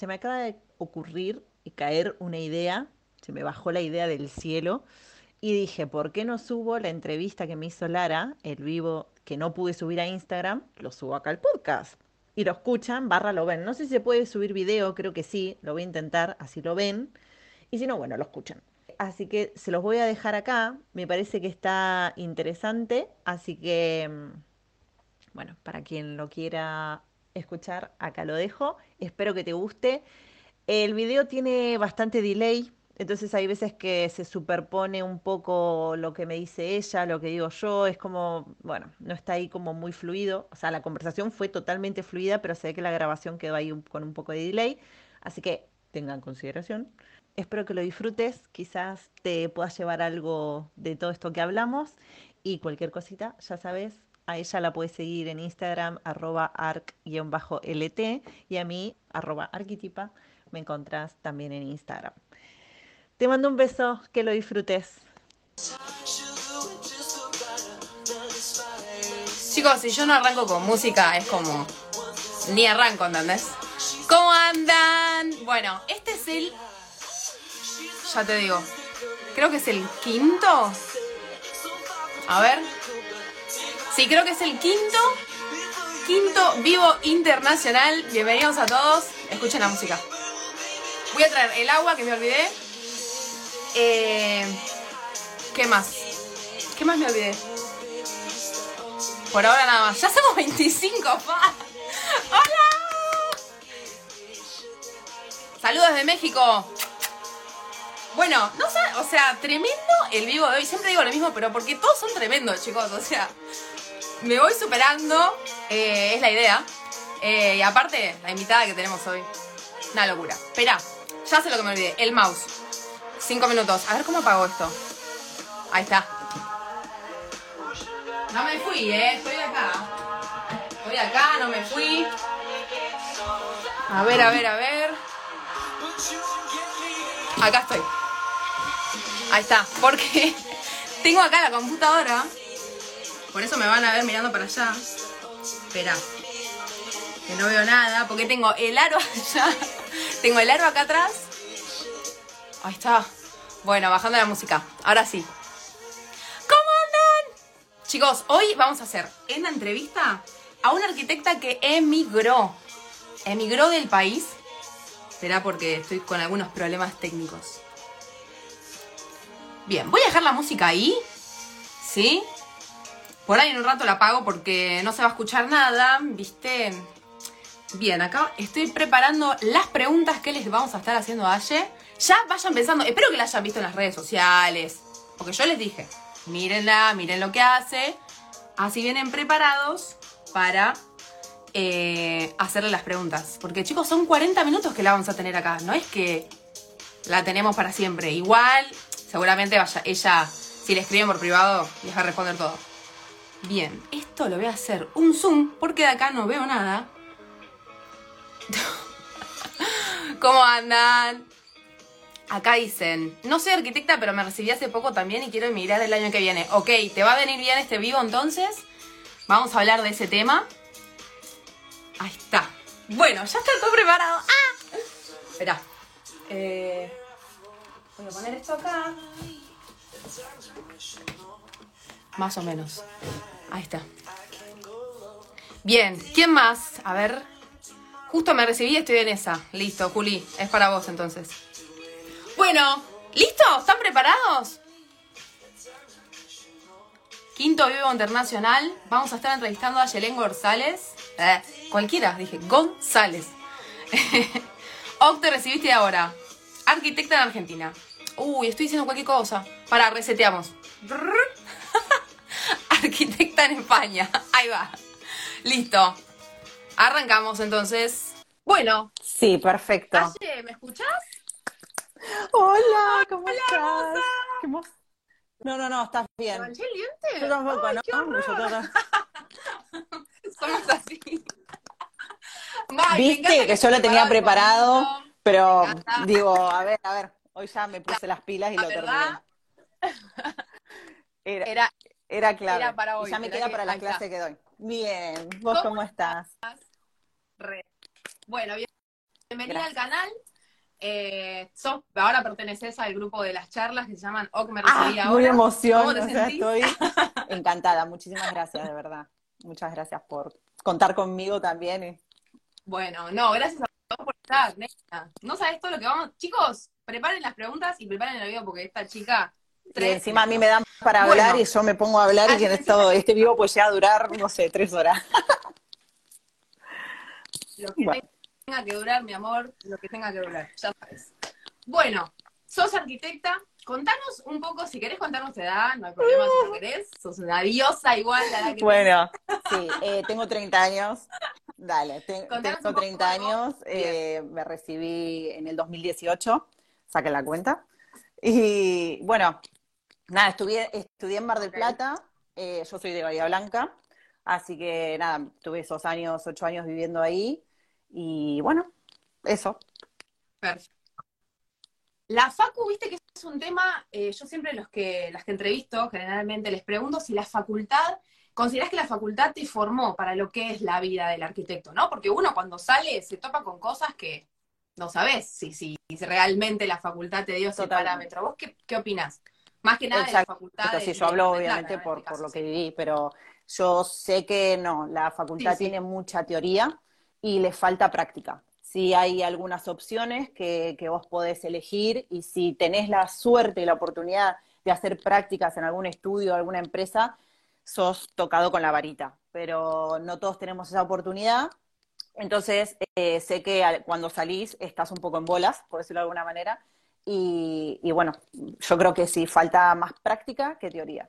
se me acaba de ocurrir y caer una idea, se me bajó la idea del cielo y dije, ¿por qué no subo la entrevista que me hizo Lara, el vivo que no pude subir a Instagram, lo subo acá al podcast? Y lo escuchan, barra lo ven. No sé si se puede subir video, creo que sí, lo voy a intentar, así lo ven. Y si no, bueno, lo escuchan. Así que se los voy a dejar acá, me parece que está interesante, así que, mm, bueno, para quien lo quiera escuchar, acá lo dejo. Espero que te guste. El video tiene bastante delay, entonces hay veces que se superpone un poco lo que me dice ella, lo que digo yo, es como, bueno, no está ahí como muy fluido. O sea, la conversación fue totalmente fluida, pero se ve que la grabación quedó ahí con un poco de delay. Así que tengan consideración. Espero que lo disfrutes, quizás te puedas llevar algo de todo esto que hablamos y cualquier cosita, ya sabes, a ella la puedes seguir en Instagram, arroba arc-lt y a mí, arroba arquitipa, me encontrás también en Instagram. Te mando un beso, que lo disfrutes. Chicos, si yo no arranco con música, es como. Ni arranco, ¿entendés? ¿Cómo andan? Bueno, este es el. Ya te digo. Creo que es el quinto. A ver. Sí, creo que es el quinto. Quinto vivo internacional. Bienvenidos a todos. Escuchen la música. Voy a traer el agua que me olvidé. Eh, ¿Qué más? ¿Qué más me olvidé? Por ahora nada más. Ya somos 25, pa. ¡Hola! Saludos de México. Bueno, no sé, o sea, tremendo el vivo de hoy. Siempre digo lo mismo, pero porque todos son tremendos, chicos. O sea, me voy superando, eh, es la idea. Eh, y aparte, la invitada que tenemos hoy. Una locura. Espera, ya sé lo que me olvidé. El mouse. Cinco minutos. A ver cómo apago esto. Ahí está. No me fui, eh. Estoy acá. Estoy acá, no me fui. A ver, a ver, a ver. Acá estoy. Ahí está. Porque tengo acá la computadora. Por eso me van a ver mirando para allá. Espera. Que no veo nada. Porque tengo el aro allá. Tengo el aro acá atrás. Ahí está. Bueno, bajando la música. Ahora sí. ¿Cómo andan? Chicos, hoy vamos a hacer en la entrevista a una arquitecta que emigró. Emigró del país. Será porque estoy con algunos problemas técnicos. Bien, voy a dejar la música ahí. ¿Sí? Por ahí en un rato la apago porque no se va a escuchar nada, ¿viste? Bien, acá estoy preparando las preguntas que les vamos a estar haciendo a Aye. Ya vayan pensando, espero que la hayan visto en las redes sociales. Porque yo les dije, mírenla, miren lo que hace. Así vienen preparados para eh, hacerle las preguntas. Porque chicos, son 40 minutos que la vamos a tener acá. No es que la tenemos para siempre. Igual, seguramente vaya, ella, si le escriben por privado, les va a responder todo. Bien, esto lo voy a hacer un zoom porque de acá no veo nada. ¿Cómo andan? Acá dicen, no soy arquitecta, pero me recibí hace poco también y quiero emigrar el año que viene. Ok, ¿te va a venir bien este vivo entonces? Vamos a hablar de ese tema. Ahí está. Bueno, ya está todo preparado. ¡Ah! Espera. Eh, voy a poner esto acá. Más o menos. Ahí está. Bien, ¿quién más? A ver. Justo me recibí y estoy en esa. Listo, Juli. Es para vos entonces. Bueno, ¿listo? ¿Están preparados? Quinto Vivo Internacional. Vamos a estar entrevistando a Yelén González. Eh, cualquiera, dije. González. Oc, te recibiste ahora. Arquitecta en Argentina. Uy, estoy diciendo cualquier cosa. Para, reseteamos. Arquitecta en España. Ahí va. Listo. Arrancamos entonces. Bueno, Sí, perfecto. Aye, ¿me escuchás? Hola, ¿cómo estás? ¿Qué mo- No, no, no, estás ¿Me bien. manché el diente? Yo tampoco, Ay, ¿no? Yo tampoco. Somos así. Viste que yo lo tenía preparado pero digo, a ver, a ver, hoy ya me puse las pilas y lo verdad, terminé. Era, Era, era clave. era para Y hoy, ya me queda que- para la está. clase que doy. Bien, ¿vos ¿Cómo cómo estás? re. Bueno, bien. bienvenida al canal. Eh, ahora perteneces al grupo de las charlas que se llaman OCME ah, Muy emoción, o sea, estoy encantada. Muchísimas gracias, de verdad. Muchas gracias por contar conmigo también. Bueno, no, gracias a todos por estar, No sabes todo lo que vamos. Chicos, preparen las preguntas y preparen el video porque esta chica. Y encima a mí me dan para hablar y yo me pongo a hablar y en esto, este vivo pues ya a durar, no sé, tres horas. Lo que tenga que durar, mi amor, lo que tenga que durar, ya sabes. Bueno, sos arquitecta, contanos un poco, si querés contarnos tu edad, no hay problema si no querés, sos una diosa igual la que Bueno, sí, eh, tengo 30 años, dale, tengo 30 años, eh, me recibí en el 2018, saquen la cuenta, y bueno, nada, estudié, estudié en Mar del Plata, eh, yo soy de Bahía Blanca, así que nada, tuve esos años, ocho años viviendo ahí, y bueno, eso. Perfecto. La Facu, viste que es un tema, eh, yo siempre los que, las que entrevisto, generalmente les pregunto si la facultad, consideras que la facultad te formó para lo que es la vida del arquitecto, ¿no? Porque uno cuando sale se topa con cosas que no sabes si, si, realmente la facultad te dio ese parámetro. ¿Vos qué, qué opinás? Más que nada de la facultad. sí, yo hablo obviamente por, por lo que viví, pero yo sé que no, la facultad tiene mucha teoría y le falta práctica. Si hay algunas opciones que, vos podés elegir y si tenés la suerte y la oportunidad de hacer prácticas en algún estudio o alguna empresa, sos tocado con la varita. Pero no todos tenemos esa oportunidad. Entonces, eh, sé que cuando salís estás un poco en bolas, por decirlo de alguna manera. Y, y bueno, yo creo que sí, falta más práctica que teoría.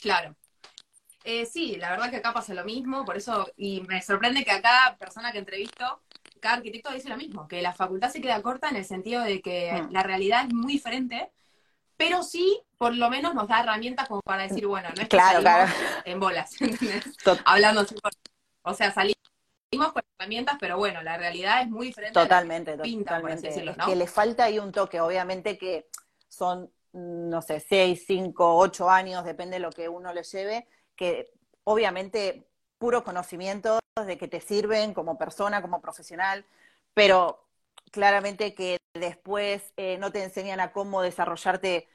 Claro, eh, sí, la verdad que acá pasa lo mismo, por eso, y me sorprende que a cada persona que entrevisto, cada arquitecto dice lo mismo, que la facultad se queda corta en el sentido de que mm. la realidad es muy diferente, pero sí, por lo menos nos da herramientas como para decir, bueno, no es que claro, en bolas, ¿entendés? Hablando, o sea, salimos con herramientas, pero bueno, la realidad es muy diferente. Totalmente, totalmente. Es que le falta ahí un toque, obviamente que son, no sé, seis, cinco, ocho años, depende de lo que uno le lleve, que obviamente puro conocimiento de que te sirven como persona, como profesional, pero claramente que después eh, no te enseñan a cómo desarrollarte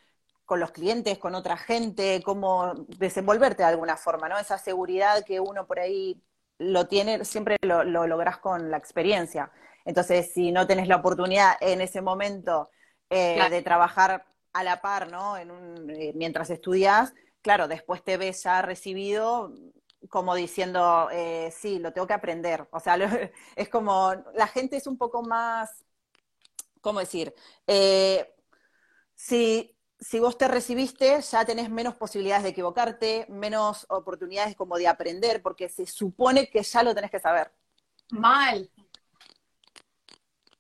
con los clientes, con otra gente, cómo desenvolverte de alguna forma, ¿no? Esa seguridad que uno por ahí lo tiene, siempre lo, lo lográs con la experiencia. Entonces, si no tenés la oportunidad en ese momento eh, de trabajar a la par, ¿no? En un, eh, mientras estudias, claro, después te ves ya recibido como diciendo, eh, sí, lo tengo que aprender. O sea, es como, la gente es un poco más, ¿cómo decir? Si, si vos te recibiste, ya tenés menos posibilidades de equivocarte, menos oportunidades como de aprender, porque se supone que ya lo tenés que saber. Mal.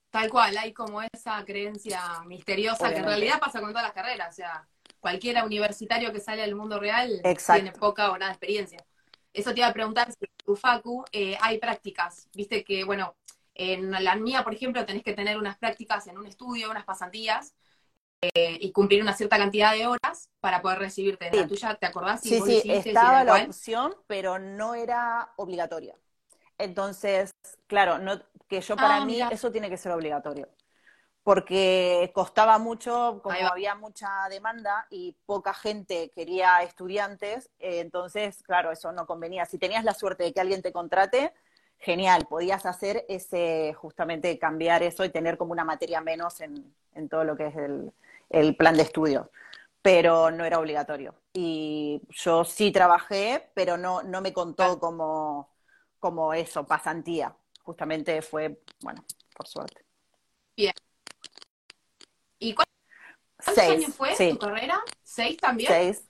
Tal cual, hay como esa creencia misteriosa que en realidad pasa con todas las carreras. O sea, cualquiera universitario que sale al mundo real tiene poca o nada de experiencia. Eso te iba a preguntar si en tu facu eh, hay prácticas. Viste que, bueno, en la mía, por ejemplo, tenés que tener unas prácticas en un estudio, unas pasantías, eh, y cumplir una cierta cantidad de horas para poder recibirte. ¿En la tuya te acordás? sí, sí, estaba la opción, pero no era obligatoria. Entonces, claro, no, que yo para ah, mí eso tiene que ser obligatorio porque costaba mucho, como había mucha demanda y poca gente quería estudiantes, eh, entonces, claro, eso no convenía. Si tenías la suerte de que alguien te contrate, genial, podías hacer ese, justamente cambiar eso y tener como una materia menos en, todo lo que es el, plan de estudio, pero no era obligatorio. Y yo sí trabajé, pero no, no me contó como, como eso, pasantía. Justamente fue, bueno, por suerte. Bien. ¿Y cuántos años fue tu carrera? ¿Seis también? Seis.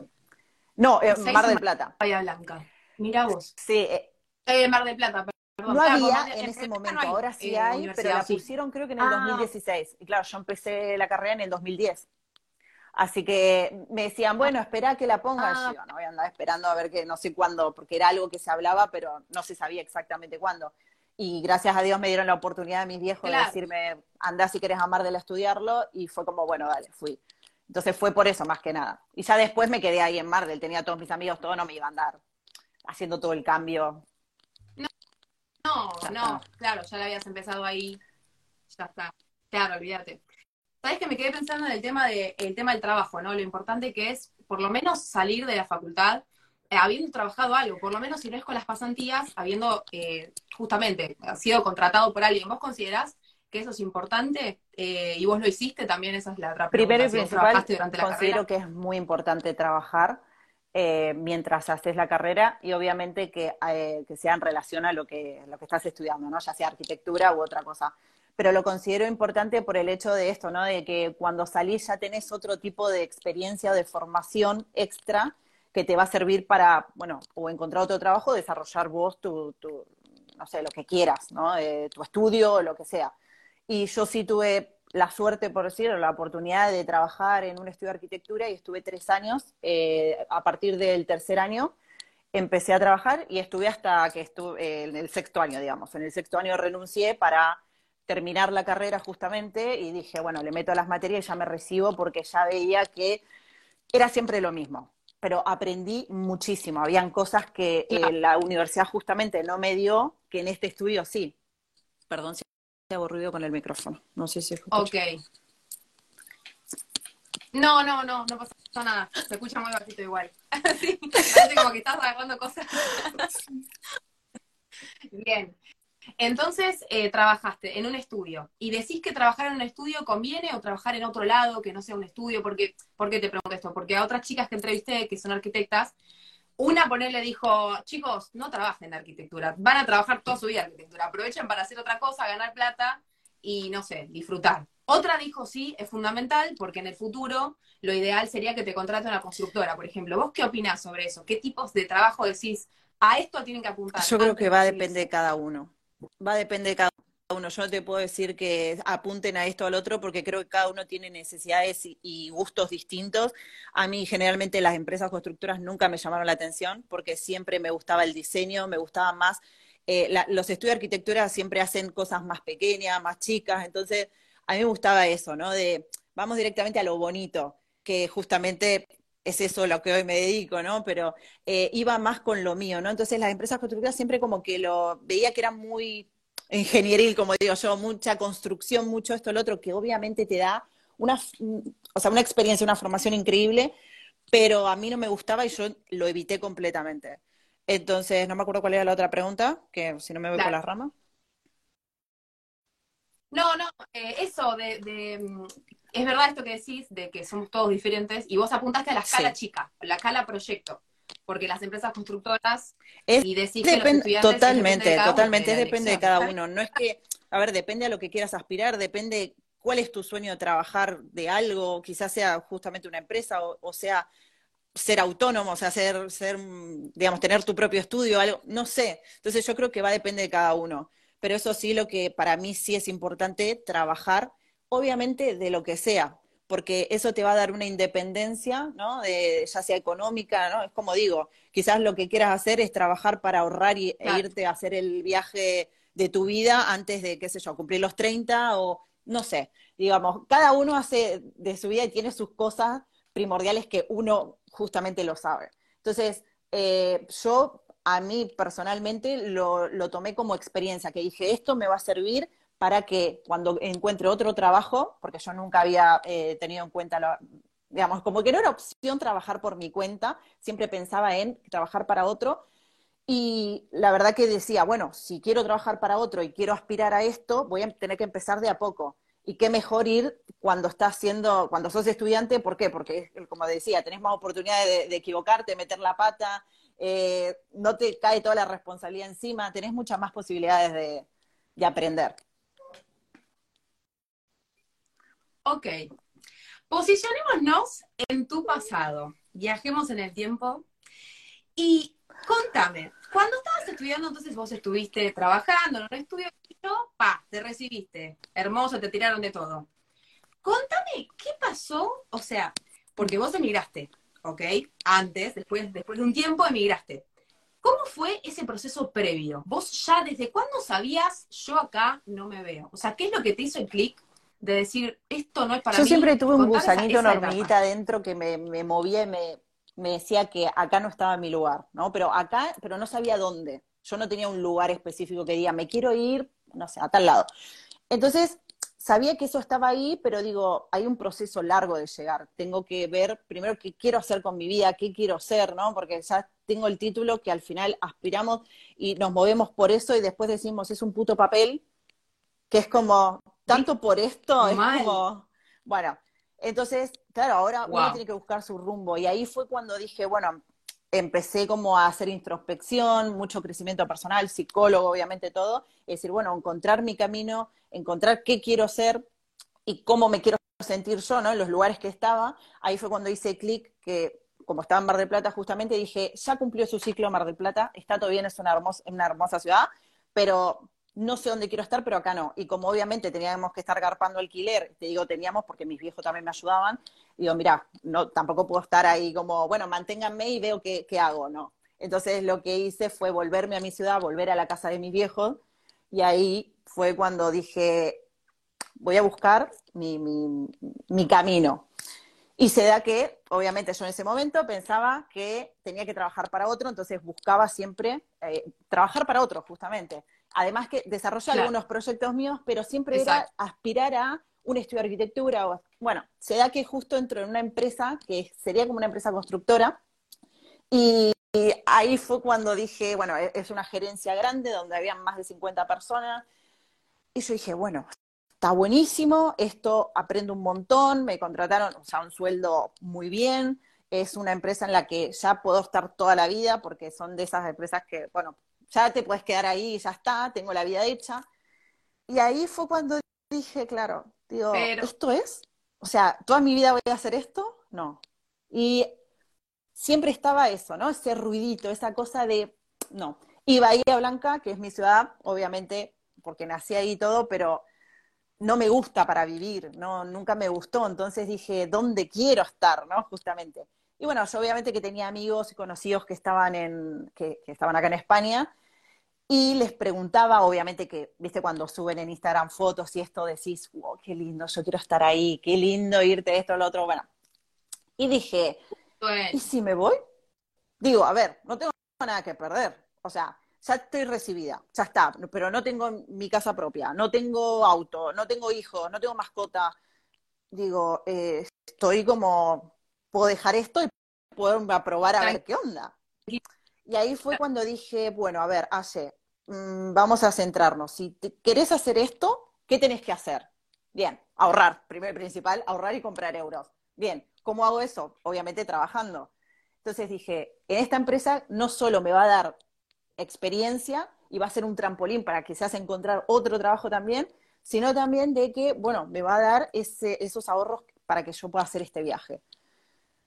No, eh, Mar del Plata. Bahía Blanca. Mira vos. Sí. Eh, eh Mar del Plata, No había en ese momento, ahora sí eh, hay, pero la pusieron creo que en el 2016. Ah. Y claro, yo empecé la carrera en el 2010. Así que me decían, bueno, espera que la pongan. Ah. Yo no voy a andar esperando a ver que no sé cuándo, porque era algo que se hablaba, pero no se sabía exactamente cuándo. Y gracias a Dios me dieron la oportunidad de mis viejos de decirme, anda si querés amar de estudiarlo, y fue como, bueno, dale, fui. Entonces fue por eso más que nada. Y ya después me quedé ahí en Mardel, tenía todos mis amigos, todo no me iba a andar haciendo todo el cambio. No, no Claro, ya la habías empezado ahí. Ya está. Claro, olvídate. Sabes que me quedé pensando en el tema de el tema del trabajo, ¿no? Lo importante que es por lo menos salir de la facultad eh, habiendo trabajado algo, por lo menos si no es con las pasantías, habiendo eh, justamente sido contratado por alguien. ¿Vos considerás que eso es importante? Eh, y vos lo hiciste también, esa es la otra pregunta. Primero y principal, considero que es muy importante trabajar eh, mientras haces la carrera y obviamente que, eh, que, sea en relación a lo que, lo que estás estudiando, ¿no? ya sea arquitectura u otra cosa. Pero lo considero importante por el hecho de esto, ¿no? de que cuando salís ya tenés otro tipo de experiencia de formación extra que te va a servir para, bueno, o encontrar otro trabajo, desarrollar vos tu, tu no sé, lo que quieras, ¿no? Eh, tu estudio lo que sea. Y yo sí tuve la suerte, por decirlo, la oportunidad de trabajar en un estudio de arquitectura y estuve tres años. Eh, a partir del tercer año empecé a trabajar y estuve hasta que estuve eh, en el sexto año, digamos. En el sexto año renuncié para terminar la carrera justamente y dije, bueno, le meto las materias y ya me recibo porque ya veía que era siempre lo mismo. Pero aprendí muchísimo. Habían cosas que eh, la universidad justamente no me dio, que en este estudio sí. Perdón si aburrido con el micrófono. No sé si escucha. Ok. No, no, no, no pasa nada. Se escucha muy bajito igual. sí, como que estás agarrando cosas. Bien. Entonces, eh, trabajaste en un estudio y decís que trabajar en un estudio conviene o trabajar en otro lado que no sea un estudio. Porque, ¿Por qué te pregunto esto? Porque a otras chicas que entrevisté, que son arquitectas, una le dijo, chicos, no trabajen en arquitectura, van a trabajar toda su vida en arquitectura, aprovechen para hacer otra cosa, ganar plata y, no sé, disfrutar. Otra dijo, sí, es fundamental porque en el futuro lo ideal sería que te contrate una constructora, por ejemplo. ¿Vos qué opinás sobre eso? ¿Qué tipos de trabajo decís? A esto tienen que apuntar. Yo creo que va a depender de cada uno. Va a depender de cada uno. Yo no te puedo decir que apunten a esto o al otro porque creo que cada uno tiene necesidades y, gustos distintos. A mí generalmente las empresas constructoras nunca me llamaron la atención porque siempre me gustaba el diseño, me gustaba más. Eh, los estudios de arquitectura siempre hacen cosas más pequeñas, más chicas, entonces a mí me gustaba eso, ¿no? De vamos directamente a lo bonito, que justamente es eso lo que hoy me dedico, ¿no? Pero eh, iba más con lo mío, ¿no? Entonces las empresas constructoras siempre como que lo veía que era muy ingenieril, como digo yo, mucha construcción, mucho esto, lo otro, que obviamente te da una, o sea, una experiencia, una formación increíble, pero a mí no me gustaba y yo lo evité completamente. Entonces, no me acuerdo cuál era la otra pregunta, que si no me voy por las ramas. No, no, eh, eso de, mm, es verdad esto que decís, de que somos todos diferentes, y vos apuntaste a la escala chica, la escala proyecto porque las empresas constructoras y decís que los totalmente, totalmente, depende de cada uno. No es que, a ver, depende a lo que quieras aspirar, depende cuál es tu sueño de trabajar de algo, quizás sea justamente una empresa o, sea ser autónomo, o sea, ser, ser, digamos, tener tu propio estudio, algo, no sé. Entonces yo creo que va a depender de cada uno. Pero eso sí, lo que para mí sí es importante, trabajar, obviamente de lo que sea, porque eso te va a dar una independencia, ¿no? De, ya sea económica, ¿no? Es como digo, quizás lo que quieras hacer es trabajar para ahorrar y, e irte a hacer el viaje de tu vida antes de, qué sé yo, cumplir los 30 o no sé, digamos, cada uno hace de su vida y tiene sus cosas primordiales que uno justamente lo sabe. Entonces, eh, yo a mí personalmente lo, lo tomé como experiencia, que dije, esto me va a servir para que cuando encuentre otro trabajo, porque yo nunca había eh, tenido en cuenta, digamos, como que no era opción trabajar por mi cuenta, siempre pensaba en trabajar para otro. Y la verdad que decía, bueno, si quiero trabajar para otro y quiero aspirar a esto, voy a tener que empezar de a poco. Y qué mejor ir cuando estás siendo, cuando sos estudiante, ¿por qué? Porque, como decía, tenés más oportunidad de, equivocarte, meter la pata, eh, no te cae toda la responsabilidad encima, tenés muchas más posibilidades de aprender. Ok. Posicionémonos en tu pasado. Viajemos en el tiempo. Y contame, cuando estabas estudiando, entonces vos estuviste trabajando en un estudio, pa, te recibiste. Hermoso, te tiraron de todo. Contame, ¿qué pasó? O sea, porque vos emigraste, ¿ok? Antes, después, después de un tiempo, emigraste. ¿Cómo fue ese proceso previo? Vos ya desde cuándo sabías, yo acá no me veo? O sea, ¿qué es lo que te hizo el clic de decir, esto no es para Yo mí. siempre tuve un gusanito, una hormiguita adentro que me, movía y me, me decía que acá no estaba mi lugar, ¿no? Pero acá, pero no sabía dónde. Yo no tenía un lugar específico que diga, me quiero ir, no sé, a tal lado. Entonces, sabía que eso estaba ahí, pero digo, hay un proceso largo de llegar. Tengo que ver primero qué quiero hacer con mi vida, qué quiero ser, ¿no? Porque ya tengo el título que al final aspiramos y nos movemos por eso y después decimos, es un puto papel, que es como, tanto por esto, es como, bueno, entonces, claro, ahora uno tiene que buscar su rumbo. Y ahí fue cuando dije, bueno, empecé como a hacer introspección, mucho crecimiento personal, psicólogo, obviamente todo. Es decir, bueno, encontrar mi camino, encontrar qué quiero ser y cómo me quiero sentir yo, ¿no? En los lugares que estaba. Ahí fue cuando hice clic que como estaba en Mar del Plata justamente, dije, ya cumplió su ciclo Mar del Plata, está todo bien, es una hermosa, una hermosa ciudad, pero no sé dónde quiero estar, pero acá no. Y como obviamente teníamos que estar garpando alquiler, te digo teníamos porque mis viejos también me ayudaban, digo, mira, no, tampoco puedo estar ahí como, bueno, manténganme y veo qué, qué hago, ¿no? Entonces lo que hice fue volverme a mi ciudad, volver a la casa de mis viejos, y ahí fue cuando dije, voy a buscar mi, mi, mi camino. Y se da que, obviamente, yo en ese momento pensaba que tenía que trabajar para otro, entonces buscaba siempre eh, trabajar para otro, justamente. Además que desarrollé algunos proyectos míos, pero siempre era aspirar a un estudio de arquitectura. O, bueno, se da que justo entro en una empresa que sería como una empresa constructora. Y, ahí fue cuando dije, bueno, e, es una gerencia grande donde habían más de 50 personas. Y yo dije, bueno, está buenísimo, esto aprendo un montón, me contrataron, o sea, un sueldo muy bien, es una empresa en la que ya puedo estar toda la vida, porque son de esas empresas que, bueno, ya te puedes quedar ahí ya está, tengo la vida hecha. Y ahí fue cuando dije, claro, digo, ¿esto es? O sea, ¿toda mi vida voy a hacer esto? No. Y siempre estaba eso, ¿no? Ese ruidito, esa cosa de, no. Y Bahía Blanca, que es mi ciudad, obviamente, porque nací ahí y todo, pero no me gusta para vivir, no, nunca me gustó. Entonces dije, ¿dónde quiero estar, no? Justamente. Y bueno, yo obviamente que tenía amigos y conocidos que estaban en, que, estaban acá en España, y les preguntaba, obviamente que, viste, cuando suben en Instagram fotos y esto decís, wow, qué lindo, yo quiero estar ahí, qué lindo irte esto, lo otro, bueno. Y dije, ¿y si me voy? Digo, a ver, no tengo nada que perder. O sea, ya estoy recibida, ya está, pero no tengo mi casa propia, no tengo auto, no tengo hijos, no tengo mascota. Digo, eh, estoy como, puedo dejar esto y puedo probar a ver qué onda. Y ahí fue cuando dije, bueno, a ver, hace, mm, vamos a centrarnos. Si querés hacer esto, ¿qué tenés que hacer? Bien, ahorrar, primer principal, ahorrar y comprar euros. Bien, ¿cómo hago eso? Obviamente trabajando. Entonces dije, en esta empresa no solo me va a dar experiencia y va a ser un trampolín para que quizás encontrar otro trabajo también, sino también de que, bueno, me va a dar ese, esos ahorros para que yo pueda hacer este viaje.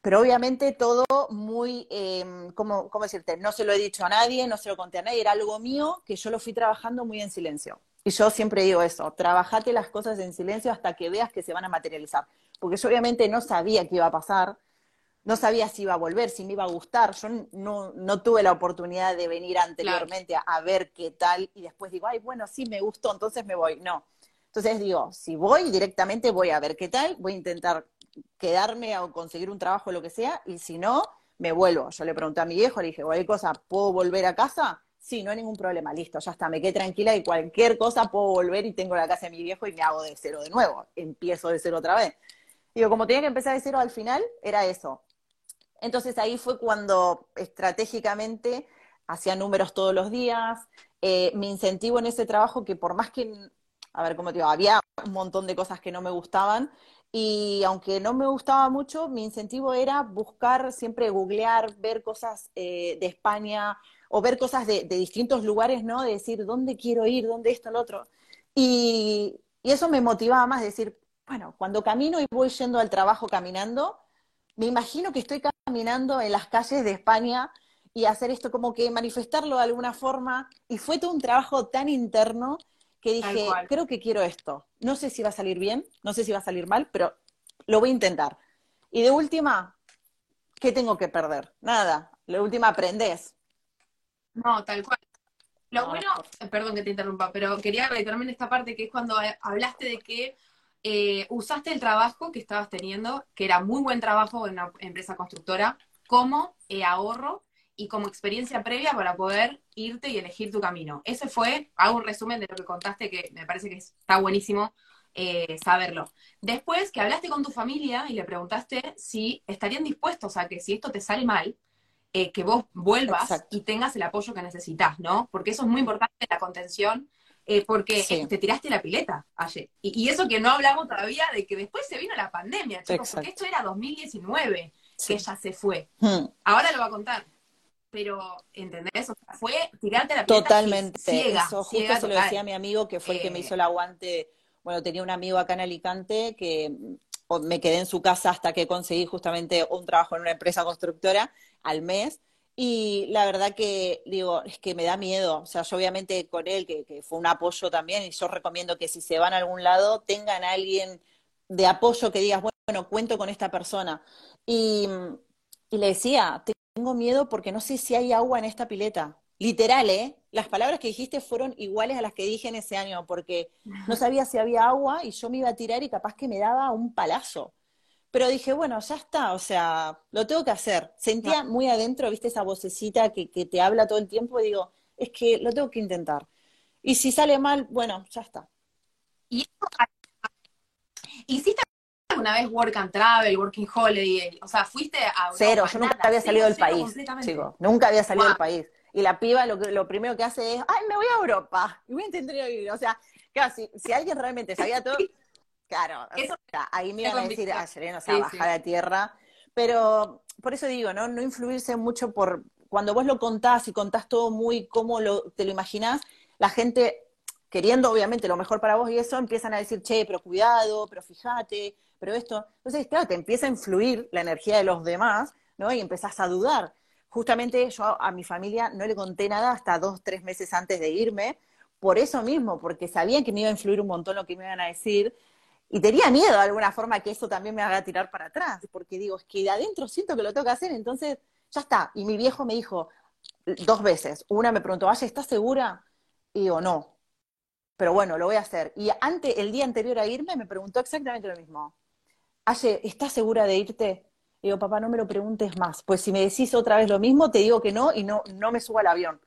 Pero obviamente todo muy, eh, ¿cómo, ¿cómo, decirte? No se lo he dicho a nadie, no se lo conté a nadie, era algo mío que yo lo fui trabajando muy en silencio. Y yo siempre digo eso, trabajate las cosas en silencio hasta que veas que se van a materializar. Porque yo obviamente no sabía qué iba a pasar, no sabía si iba a volver, si me iba a gustar. Yo no, no tuve la oportunidad de venir anteriormente a, ver qué tal y después digo, ay, bueno, sí, me gustó, entonces me voy. No. Entonces digo, si voy directamente voy a ver qué tal, voy a intentar quedarme o conseguir un trabajo, lo que sea, y si no, me vuelvo. Yo le pregunté a mi viejo, le dije, cualquier cosa, ¿puedo volver a casa? Sí, no hay ningún problema, listo, ya está, me quedé tranquila y cualquier cosa puedo volver y tengo la casa de mi viejo y me hago de cero de nuevo, empiezo de cero otra vez. Digo, como tenía que empezar de cero al final, era eso, entonces ahí fue cuando estratégicamente hacía números todos los días, eh, mi incentivo en ese trabajo que por más que, a ver, como te digo, había un montón de cosas que no me gustaban y aunque no me gustaba mucho, mi incentivo era buscar, siempre googlear, ver cosas eh, de España o ver cosas de, distintos lugares, ¿no? De decir, ¿dónde quiero ir? ¿Dónde esto, lo otro? Y, y eso me motivaba más, decir, bueno, cuando camino y voy yendo al trabajo caminando, me imagino que estoy caminando en las calles de España y hacer esto como que manifestarlo de alguna forma. Y fue todo un trabajo tan interno que dije, creo que quiero esto. No sé si va a salir bien, no sé si va a salir mal, pero lo voy a intentar. Y de última, ¿qué tengo que perder? Nada. De última, aprendes. No, tal cual. Lo bueno, perdón que te interrumpa, pero quería reiterarme en esta parte que es cuando hablaste de que eh, usaste el trabajo que estabas teniendo, que era muy buen trabajo en una empresa constructora, como eh, ahorro y como experiencia previa para poder irte y elegir tu camino. Ese fue, hago un resumen de lo que contaste, que me parece que está buenísimo eh, saberlo. Después que hablaste con tu familia y le preguntaste si estarían dispuestos a que si esto te sale mal, eh, que vos vuelvas y tengas el apoyo que necesitas, ¿no? Porque eso es muy importante, la contención, eh, porque te tiraste la pileta ayer. Y, eso que no hablamos todavía de que después se vino la pandemia, chicos, porque esto era 2019 que ya se fue. Hmm. Ahora lo va a contar pero ¿entendés? O sea, fue tirarte la Totalmente. Ciega, Eso justo se lo decía a mi amigo que fue el que me hizo el aguante. Bueno, tenía un amigo acá en Alicante que me quedé en su casa hasta que conseguí justamente un trabajo en una empresa constructora al mes. Y la verdad que digo, es que me da miedo. O sea, yo obviamente con él, que, que, fue un apoyo también, y yo recomiendo que si se van a algún lado, tengan a alguien de apoyo que digas, bueno, cuento con esta persona. Y, y le decía, tengo miedo porque no sé si hay agua en esta pileta. Literal, ¿eh? Las palabras que dijiste fueron iguales a las que dije en ese año, porque no sabía si había agua y yo me iba a tirar y capaz que me daba un palazo. Pero dije, bueno, ya está, o sea, lo tengo que hacer. Sentía muy adentro, viste, esa vocecita que, que te habla todo el tiempo y digo, es que lo tengo que intentar. Y si sale mal, bueno, ya está. ¿Y ¿Hiciste una vez work and travel, working holiday? O sea, fuiste a Cero, yo nunca había salido del país, chico, nunca había salido del país. Y la piba lo, lo primero que hace es, ay, me voy a Europa y voy a intentar ir. O sea, claro, si, alguien realmente sabía todo, claro, ahí me iban a decir, ah, Serena, o sea, bajar a tierra. Pero por eso digo, ¿no? No influirse mucho por, cuando vos lo contás y contás todo muy como lo, te lo imaginás, la gente, queriendo obviamente lo mejor para vos y eso, empiezan a decir, che, pero cuidado, pero fíjate, pero esto. Entonces, claro, te empieza a influir la energía de los demás, ¿no? Y empezás a dudar. Justamente yo a mi familia no le conté nada hasta dos, tres meses antes de irme, por eso mismo, porque sabían que me iba a influir un montón lo que me iban a decir, y tenía miedo de alguna forma que eso también me haga tirar para atrás, porque digo, es que de adentro siento que lo tengo que hacer, entonces ya está. Y mi viejo me dijo dos veces, una me preguntó, Vaya, ¿estás segura? Y digo, no, pero bueno, lo voy a hacer. Y antes, el día anterior a irme me preguntó exactamente lo mismo. Aye, ¿estás segura de irte? Y digo, papá, no me lo preguntes más, pues si me decís otra vez lo mismo, te digo que no y no, no me subo al avión.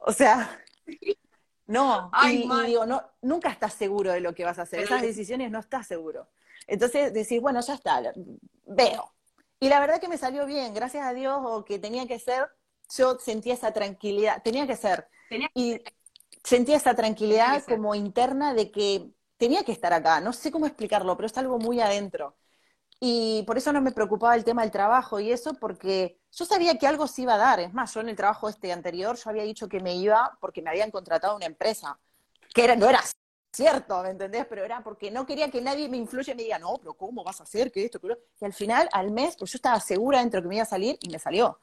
O sea, no. y, digo, no, nunca estás seguro de lo que vas a hacer. Esas decisiones no estás seguro. Entonces decís, bueno, ya está, veo. Y la verdad que me salió bien, gracias a Dios, o que tenía que ser, yo sentía esa tranquilidad, tenía que ser. y sentía esa tranquilidad como interna de que tenía que estar acá. No sé cómo explicarlo, pero es algo muy adentro. Y por eso no me preocupaba el tema del trabajo y eso, porque yo sabía que algo se iba a dar. Es más, yo en el trabajo este anterior, yo había dicho que me iba porque me habían contratado una empresa, que era, no era cierto, ¿me entendés? Pero era porque no quería que nadie me influya y me diga, no, pero ¿cómo vas a hacer que esto? Y al final, al mes, pues yo estaba segura dentro que me iba a salir y me salió.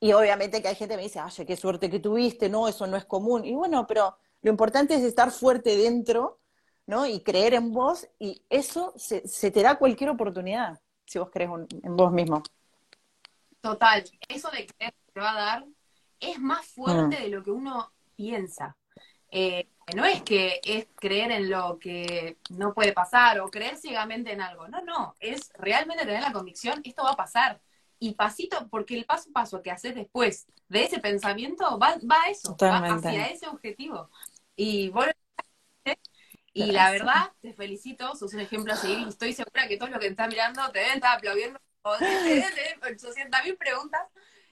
Y obviamente que hay gente que me dice, ay, qué suerte que tuviste, no, eso no es común. Y bueno, pero lo importante es estar fuerte dentro ¿no? Y creer en vos, y eso se, te da cualquier oportunidad, si vos crees en vos mismo. Total, eso de creer que te va a dar es más fuerte mm. de lo que uno piensa. Eh, no es que es creer en lo que no puede pasar o creer ciegamente en algo. No, no, es realmente tener la convicción, esto va a pasar. Y pasito, porque el paso a paso que haces después de ese pensamiento va, va a eso, va hacia ese objetivo. Y vos y la verdad, te felicito, sos un ejemplo a seguir estoy segura que todos los que están mirando te deben estar aplaudiendo. Te tener preguntas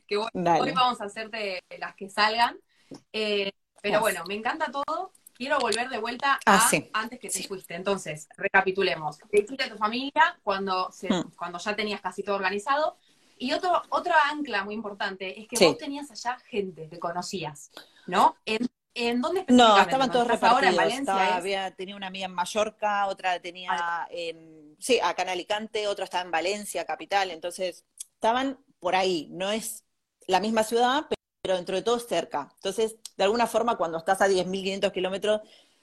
que hoy vamos a hacerte las que salgan. Eh, pero bueno, me encanta todo. Quiero volver de vuelta ah, a antes que te fuiste. Entonces, recapitulemos. Te hiciste a tu familia cuando, hmm. cuando ya tenías casi todo organizado. Y otro, otra ancla muy importante es que vos tenías allá gente que conocías, ¿no? ¿En dónde No, estaban todos repartidos. Ahora en Valencia había, tenía una amiga en Mallorca, otra tenía en, sí, acá en Alicante, otra estaba en Valencia, capital. Entonces, estaban por ahí. No es la misma ciudad, pero dentro de todo cerca. Entonces, de alguna forma, cuando estás a 10.500 kilómetros,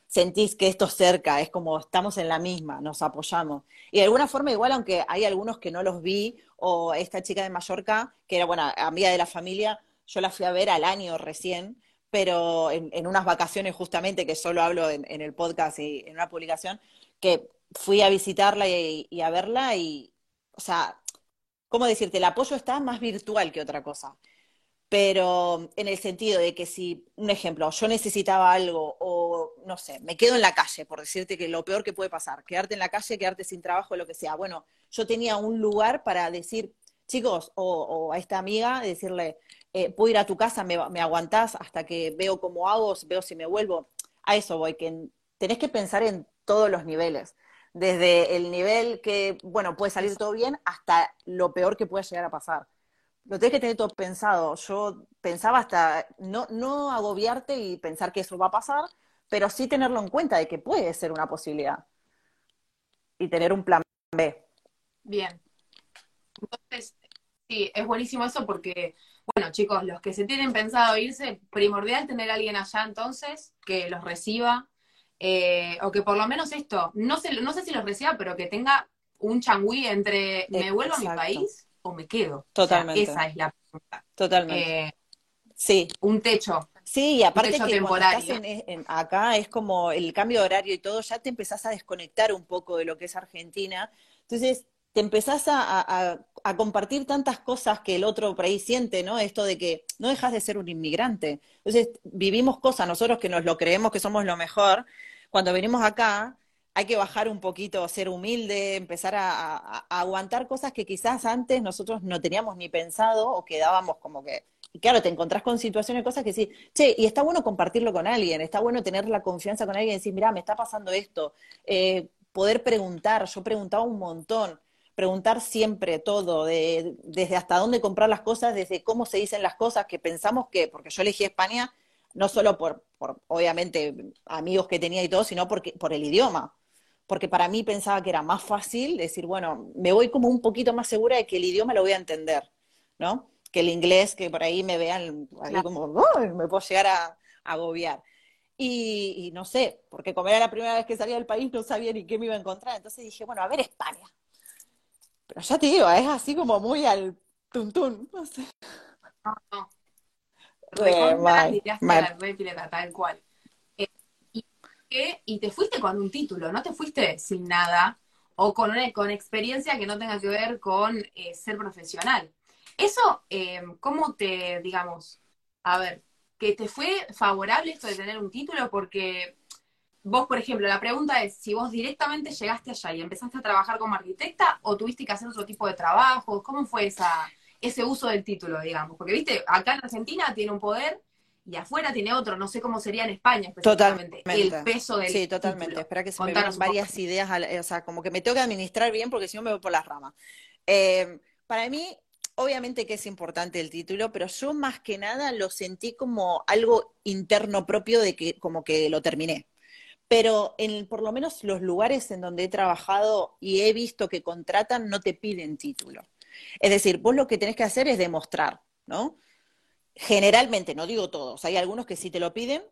sentís que esto es cerca, es como estamos en la misma, nos apoyamos. Y de alguna forma, igual, aunque hay algunos que no los vi, o esta chica de Mallorca, que era, bueno, amiga de la familia, yo la fui a ver al año recién, pero en, unas vacaciones justamente, que solo hablo en, el podcast y en una publicación, que fui a visitarla y, a verla y, o sea, ¿cómo decirte? El apoyo está más virtual que otra cosa. Pero en el sentido de que si, un ejemplo, yo necesitaba algo o, no sé, me quedo en la calle, por decirte que lo peor que puede pasar, quedarte en la calle, quedarte sin trabajo, lo que sea. Bueno, yo tenía un lugar para decir, chicos, o, a esta amiga, decirle, eh, puedo ir a tu casa, me, me aguantás hasta que veo cómo hago, veo si me vuelvo. A eso voy, que tenés que pensar en todos los niveles desde el nivel que, bueno, puede salir todo bien hasta lo peor que puede llegar a pasar. Lo tienes que tener todo pensado. Yo pensaba hasta no, no agobiarte y pensar que eso va a pasar, pero sí tenerlo en cuenta de que puede ser una posibilidad. Y tener un plan B. Bien. Entonces, sí, es buenísimo eso porque, bueno, chicos, los que se tienen pensado irse, primordial tener a alguien allá entonces que los reciba, eh, o que por lo menos esto, no sé, no sé si los reciba, pero que tenga un changüí entre me vuelvo a mi país o me quedo. Totalmente. esa es la pregunta. Totalmente. Eh, sí. Un techo. Sí, y aparte que estás acá es como el cambio de horario y todo, ya te empezás a desconectar un poco de lo que es Argentina. Entonces, te empezás a, compartir tantas cosas que el otro por ahí siente, ¿no? Esto de que no dejas de ser un inmigrante. Entonces, vivimos cosas, nosotros que nos lo creemos que somos lo mejor, cuando venimos acá, hay que bajar un poquito, ser humilde, empezar a, aguantar cosas que quizás antes nosotros no teníamos ni pensado o quedábamos como que... Y claro, te encontrás con situaciones, cosas que sí, che, y está bueno compartirlo con alguien, está bueno tener la confianza con alguien y decir, mira, me está pasando esto, eh, poder preguntar, yo preguntaba un montón, preguntar siempre todo, de, desde hasta dónde comprar las cosas, desde cómo se dicen las cosas, que pensamos que, porque yo elegí España, no solo por, por obviamente, amigos que tenía y todo, sino porque, por el idioma. Porque para mí pensaba que era más fácil decir, bueno, me voy como un poquito más segura de que el idioma lo voy a entender, ¿no? Que el inglés, que por ahí me vean, ahí como, me puedo llegar a, agobiar. Y, no sé, porque como era la primera vez que salía del país, no sabía ni qué me iba a encontrar. Entonces dije, bueno, a ver España. Pero ya te digo, es así como muy al tuntún, no sé. tal cual. Eh, y, te fuiste con un título, no te fuiste sin nada o con, una, con experiencia que no tenga que ver con eh, ser profesional. Eso, eh, ¿cómo te, digamos, a ver, que te fue favorable esto de tener un título? Porque vos, por ejemplo, la pregunta es si vos directamente llegaste allá y empezaste a trabajar como arquitecta o tuviste que hacer otro tipo de trabajo, ¿cómo fue esa, ese uso del título, digamos? Porque, viste, acá en Argentina tiene un poder y afuera tiene otro, no sé cómo sería en España específicamente, el peso del Sí, totalmente, espera que se me vengan varias ideas, o sea, como que me tengo que administrar bien porque si no me voy por las ramas. Eh, para mí, obviamente que es importante el título, pero yo más que nada lo sentí como algo interno propio de que como que lo terminé pero en por lo menos los lugares en donde he trabajado y he visto que contratan no te piden título. Es decir, vos lo que tenés que hacer es demostrar, ¿no? Generalmente, no digo todos, hay algunos que sí te lo piden,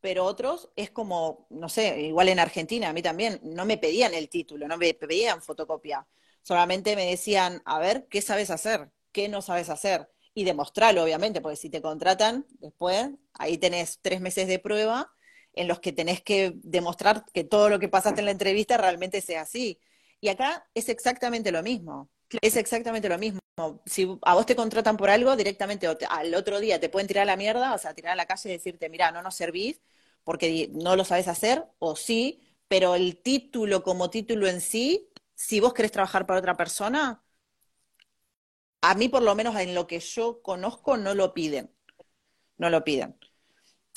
pero otros es como, no sé, igual en Argentina, a mí también, no me pedían el título, no me pedían fotocopia, solamente me decían, a ver, ¿qué sabes hacer? ¿Qué no sabes hacer? Y demostrarlo, obviamente, porque si te contratan después, ahí tenés tres meses de prueba en los que tenés que demostrar que todo lo que pasaste en la entrevista realmente sea así. Y acá es exactamente lo mismo. Es exactamente lo mismo. Si a vos te contratan por algo, directamente al otro día te pueden tirar a la mierda, o sea, tirar a la calle y decirte, mira, no nos servís porque no lo sabes hacer, o sí, pero el título como título en sí, si vos querés trabajar para otra persona, a mí por lo menos en lo que yo conozco no lo piden. No lo piden.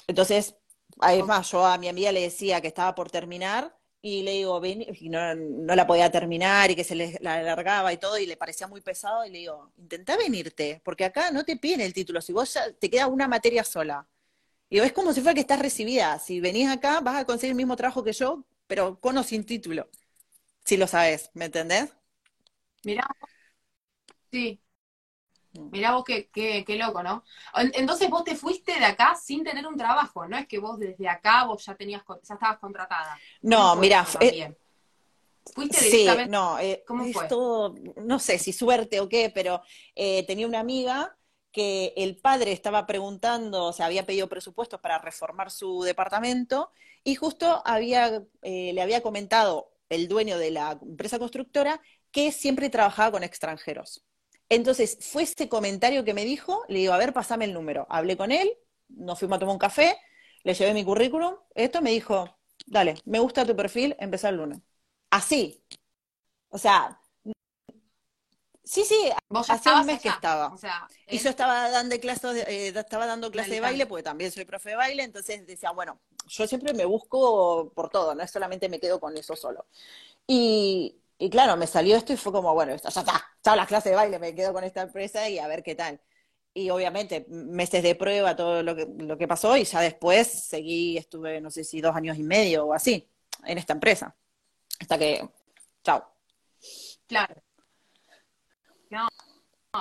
Entonces, Además, yo a mi amiga le decía que estaba por terminar y le digo, ven, y no, la podía terminar y que se le la alargaba y todo y le parecía muy pesado y le digo, intenta venirte, porque acá no te piden el título, si vos ya te queda una materia sola. Y es como si fuera que estás recibida, si venís acá vas a conseguir el mismo trabajo que yo, pero con o sin título, si lo sabes, ¿me entendés? Mira, sí, Mirá vos qué, qué, qué, loco, ¿no? Entonces vos te fuiste de acá sin tener un trabajo, no es que vos desde acá vos ya tenías ya estabas contratada. No, mira, eh, fuiste directamente. Sí, no, eh, ¿Cómo fue? todo, no sé si suerte o qué, pero eh, tenía una amiga que el padre estaba preguntando, o sea, había pedido presupuestos para reformar su departamento y justo había, le había comentado el dueño de la empresa constructora que siempre trabajaba con extranjeros. Entonces, fue ese comentario que me dijo, le digo, a ver, pasame el número. Hablé con él, nos fuimos a tomar un café, le llevé mi currículum, esto me dijo, dale, me gusta tu perfil, empezar el lunes. Así. O sea, sí, sí, hace un mes que estaba. Y yo estaba dando clases, de, eh, estaba dando clases de baile, porque también soy profe de baile, entonces decía, bueno, yo siempre me busco por todo, no es solamente me quedo con eso solo. Y, y claro, me salió esto y fue como, bueno, ya está, chao las clases de baile, me quedo con esta empresa y a ver qué tal. Y obviamente, meses de prueba, todo lo que, lo que pasó, y ya después seguí, estuve, no sé si dos años y medio o así, en esta empresa. Hasta que, chao. Claro. No,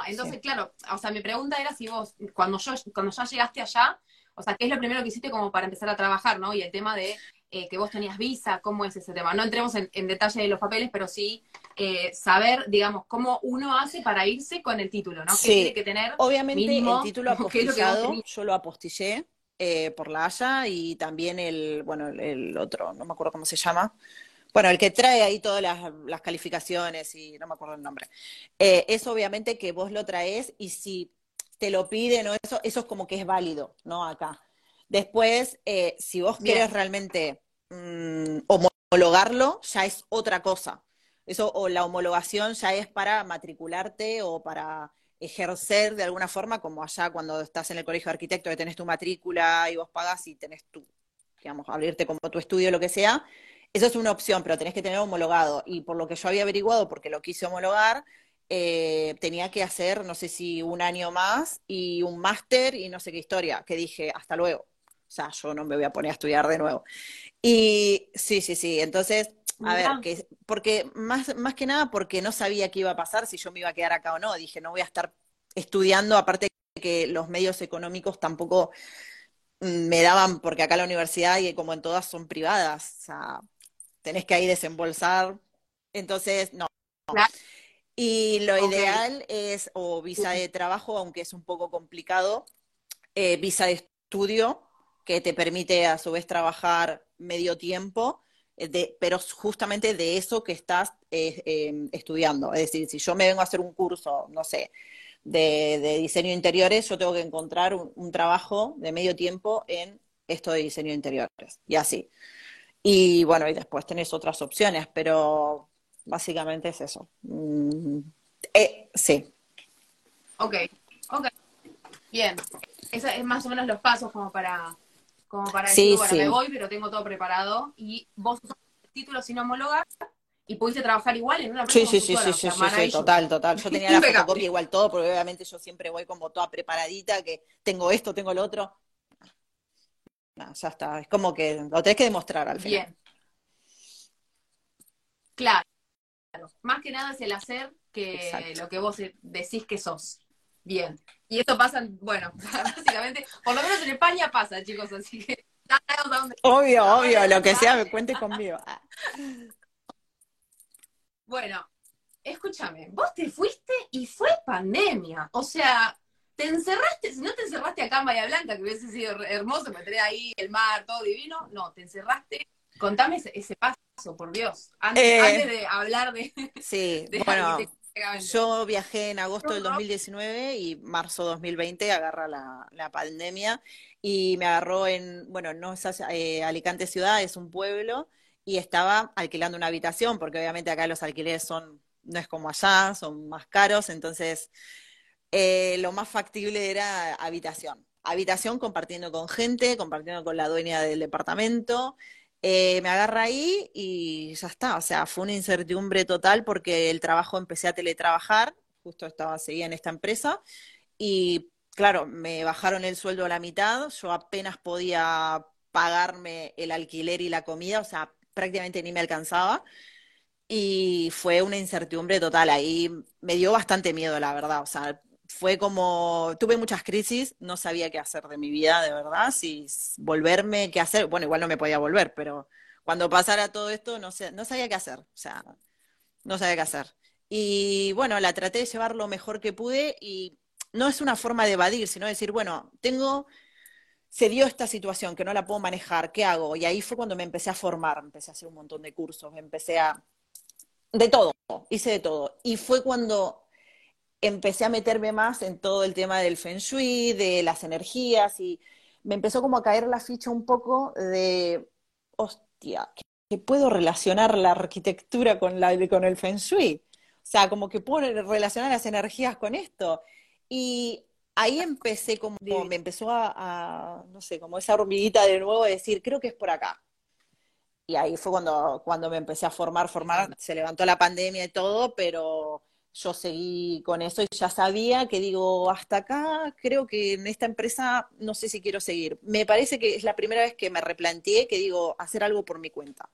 entonces, claro, o sea, mi pregunta era si vos, cuando, yo, cuando ya llegaste allá, o sea, ¿qué es lo primero que hiciste como para empezar a trabajar, no? Y el tema de eh, que vos tenías visa, ¿cómo es ese tema? No entremos en, detalle de los papeles, pero sí eh, saber, digamos, cómo uno hace para irse con el título, ¿no? ¿Qué tiene que tener? Obviamente el título apostillado, yo lo apostillé eh, por la Haya y también el, bueno, el, otro, no me acuerdo cómo se llama. Bueno, el que trae ahí todas las, calificaciones y no me acuerdo el nombre. es obviamente que vos lo traes y si te lo piden o eso, eso es como que es válido, ¿no? Acá. Después, eh, si vos quieres realmente mm, homologarlo, ya es otra cosa. Eso, o la homologación ya es para matricularte o para ejercer de alguna forma, como allá cuando estás en el colegio de arquitecto, que tenés tu matrícula y vos pagas y tenés tu, digamos, abrirte como tu estudio, lo que sea. Eso es una opción, pero tenés que tener homologado. Y por lo que yo había averiguado, porque lo quise homologar, eh, tenía que hacer, no sé si un año más y un máster y no sé qué historia, que dije, hasta luego. O sea, yo no me voy a poner a estudiar de nuevo. Y sí, sí, sí. Entonces, a ver, que, porque más, más que nada porque no sabía qué iba a pasar, si yo me iba a quedar acá o no. Dije, no voy a estar estudiando, aparte que los medios económicos tampoco me daban, porque acá la universidad y como en todas son privadas, o sea, tenés que ahí desembolsar. Entonces, no. Y lo ideal es o visa de trabajo, aunque es un poco complicado, eh, visa de estudio, que te permite a su vez trabajar medio tiempo, eh, pero justamente de eso que estás eh, em, estudiando. Es decir, si yo me vengo a hacer un curso, no sé, de, diseño de interiores, yo tengo que encontrar un, trabajo de medio tiempo en esto de diseño de interiores, y así. Y bueno, y después tenés otras opciones, pero básicamente es eso. Mm, eh, sí. Ok, ok. Bien. Esos es más o menos los pasos como para como para decir, bueno, me voy, pero tengo todo preparado, y vos usas el título sin homologar, y pudiste trabajar igual en una Sí, sí, sí, sí, sí, sí, total, total. Yo tenía la fotocopia igual todo, porque obviamente yo siempre voy como toda preparadita, que tengo esto, tengo lo otro. No, ya está, es como que lo tenés que demostrar al final. Bien. Claro. Más que nada es el hacer que lo que vos decís que sos. Bien. Y esto pasa, bueno, básicamente, por lo menos en España pasa, chicos, así que... Obvio, obvio, lo que sea, me cuente conmigo. Bueno, escúchame, vos te fuiste y fue pandemia. O sea, te encerraste, si no te encerraste acá en Bahía Blanca, que hubiese sido hermoso, meter ahí el mar, todo divino, no, te encerraste. Contame ese, paso, por Dios, antes, eh, de hablar de... Sí, bueno, yo viajé en agosto del 2019 y marzo 2020 agarra la, pandemia y me agarró en, bueno, no es eh, Alicante ciudad, es un pueblo y estaba alquilando una habitación porque obviamente acá los alquileres son, no es como allá, son más caros, entonces eh, lo más factible era habitación. Habitación compartiendo con gente, compartiendo con la dueña del departamento eh, me agarra ahí y ya está. O sea, fue una incertidumbre total porque el trabajo empecé a teletrabajar, justo estaba, seguía en esta empresa, y claro, me bajaron el sueldo a la mitad, yo apenas podía pagarme el alquiler y la comida, o sea, prácticamente ni me alcanzaba. Y fue una incertidumbre total. Ahí me dio bastante miedo, la verdad. O sea, fue como, tuve muchas crisis, no sabía qué hacer de mi vida, de verdad, si volverme, qué hacer, bueno, igual no me podía volver, pero cuando pasara todo esto no, sé, no sabía qué hacer, o sea, no sabía qué hacer. Y bueno, la traté de llevar lo mejor que pude y no es una forma de evadir, sino decir, bueno, tengo, se dio esta situación que no la puedo manejar, ¿qué hago? Y ahí fue cuando me empecé a formar, empecé a hacer un montón de cursos, empecé a... De todo, hice de todo. Y fue cuando empecé a meterme más en todo el tema del feng shui, de las energías y me empezó como a caer la ficha un poco de, hostia, que puedo relacionar la arquitectura con, la, con el feng shui. O sea, como que puedo relacionar las energías con esto. Y ahí empecé como, me empezó a, no sé, como esa hormiguita de nuevo de decir, creo que es por acá. Y ahí fue cuando, cuando me empecé a formar, formar, se levantó la pandemia y todo, pero yo seguí con eso y ya sabía que digo, hasta acá creo que en esta empresa no sé si quiero seguir. Me parece que es la primera vez que me replanteé que digo, hacer algo por mi cuenta.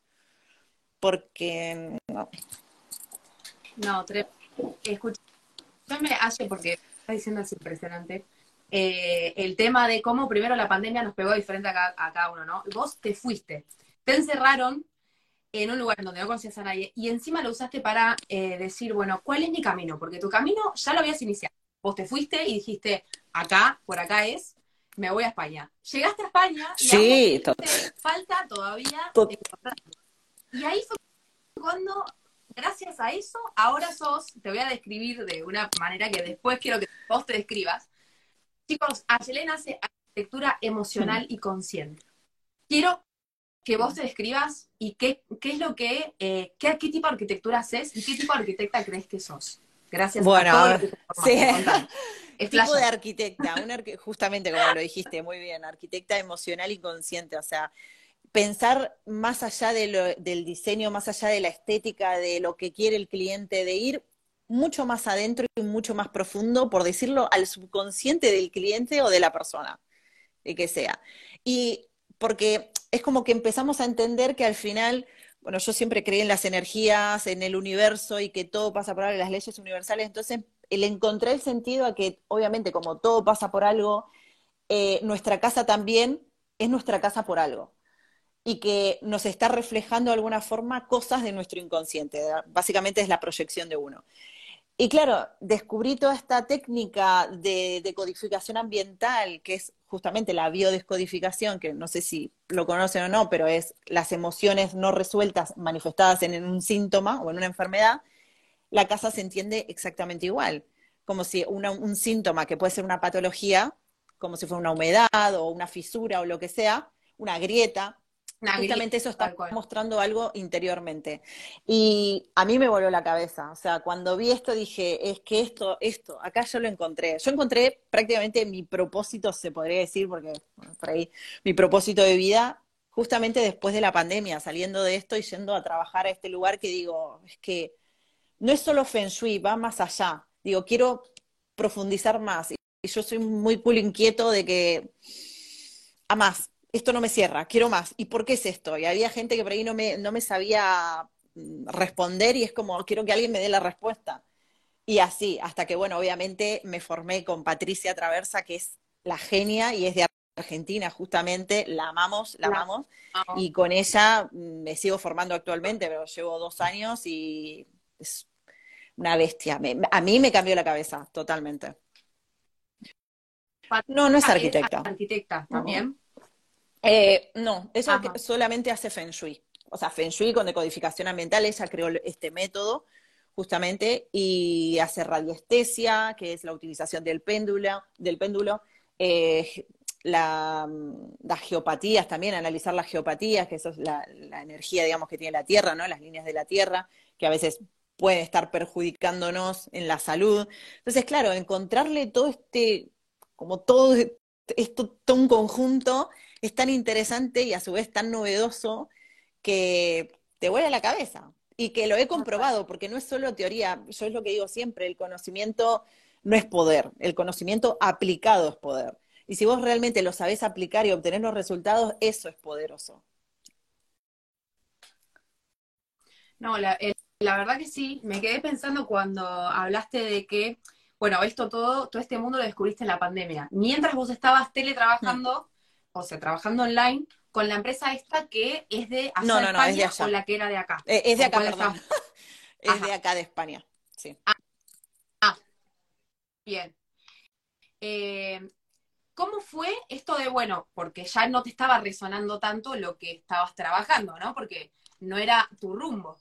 Porque no. No, escúchame, Aye, porque está diciendo es impresionante. Eh, el tema de cómo primero la pandemia nos pegó diferente a a cada uno, ¿no? Vos te fuiste, te encerraron en un lugar donde no conocías a nadie y encima lo usaste para eh, decir, bueno, ¿cuál es mi camino? Porque tu camino ya lo habías iniciado. Vos te fuiste y dijiste, acá, por acá es, me voy a España. Llegaste a España y sí, falta todavía. Y ahí fue cuando, gracias a eso, ahora sos, te voy a describir de una manera que después quiero que vos te describas. Chicos, Ayelena hace arquitectura emocional y consciente. Quiero que vos te describas y qué, qué es lo que, eh, qué, qué, tipo de arquitectura haces y qué tipo de arquitecta crees que sos. Gracias bueno, a todo sí. tipo de arquitecta, justamente como lo dijiste, muy bien, arquitecta emocional y consciente, o sea, pensar más allá de lo, del diseño, más allá de la estética, de lo que quiere el cliente, de ir mucho más adentro y mucho más profundo, por decirlo, al subconsciente del cliente o de la persona, de que sea. Y porque es como que empezamos a entender que al final, bueno, yo siempre creí en las energías, en el universo y que todo pasa por algo, las leyes universales, entonces le encontré el sentido a que obviamente como todo pasa por algo, eh, nuestra casa también es nuestra casa por algo y que nos está reflejando de alguna forma cosas de nuestro inconsciente. Básicamente es la proyección de uno. Y claro, descubrí toda esta técnica de, codificación ambiental, que es justamente la biodescodificación, que no sé si lo conocen o no, pero es las emociones no resueltas manifestadas en, un síntoma o en una enfermedad, la casa se entiende exactamente igual, como si un síntoma que puede ser una patología, como si fuera una humedad o una fisura o lo que sea, una grieta, Justamente eso está mostrando algo interiormente. Y a mí me volvió la cabeza. O sea, cuando vi esto dije, es que esto, esto, acá yo lo encontré. Yo encontré prácticamente mi propósito, se podría decir, porque por ahí, mi propósito de vida, justamente después de la pandemia, saliendo de esto y yendo a trabajar a este lugar que digo, es que no es solo Feng Shui, va más allá. Digo, quiero profundizar más. Y yo soy muy cool inquieto de que a más, esto no me cierra, quiero más. ¿Y por qué es esto? Y había gente que por ahí no me, no me sabía mm, responder y es como, quiero que alguien me dé la respuesta. Y así, hasta que, bueno, obviamente me formé con Patricia Traversa, que es la genia y es de Argentina, justamente, la amamos, la, amamos. Y con ella mm, me sigo formando actualmente, pero llevo dos años y es una bestia. a mí me cambió la cabeza, totalmente. No, no es arquitecta. arquitecta también. Eh, no, ella solamente hace Feng Shui. O sea, Feng Shui con decodificación ambiental, ella creó este método justamente y hace radiestesia, que es la utilización del péndulo, del péndulo eh, la, las geopatías también, analizar las geopatías, que eso es la, la, energía, digamos, que tiene la Tierra, ¿no? Las líneas de la Tierra, que a veces pueden estar perjudicándonos en la salud. Entonces, claro, encontrarle todo este, como todo esto, todo un conjunto es tan interesante y a su vez tan novedoso que te vuela la cabeza. Y que lo he comprobado, porque no es solo teoría, yo es lo que digo siempre, el conocimiento no es poder, el conocimiento aplicado es poder. Y si vos realmente lo sabés aplicar y obtener los resultados, eso es poderoso. No, la, la verdad que sí, me quedé pensando cuando hablaste de que, bueno, esto todo, todo este mundo lo descubriste en la pandemia. Mientras vos estabas teletrabajando, o sea, trabajando online con la empresa esta que es de allá no, no, no, es de o la que era de acá. Eh, es de acá, perdón. es de acá de España, sí. Ah, ah. bien. Eh, ¿Cómo fue esto de, bueno, porque ya no te estaba resonando tanto lo que estabas trabajando, ¿no? Porque no era tu rumbo.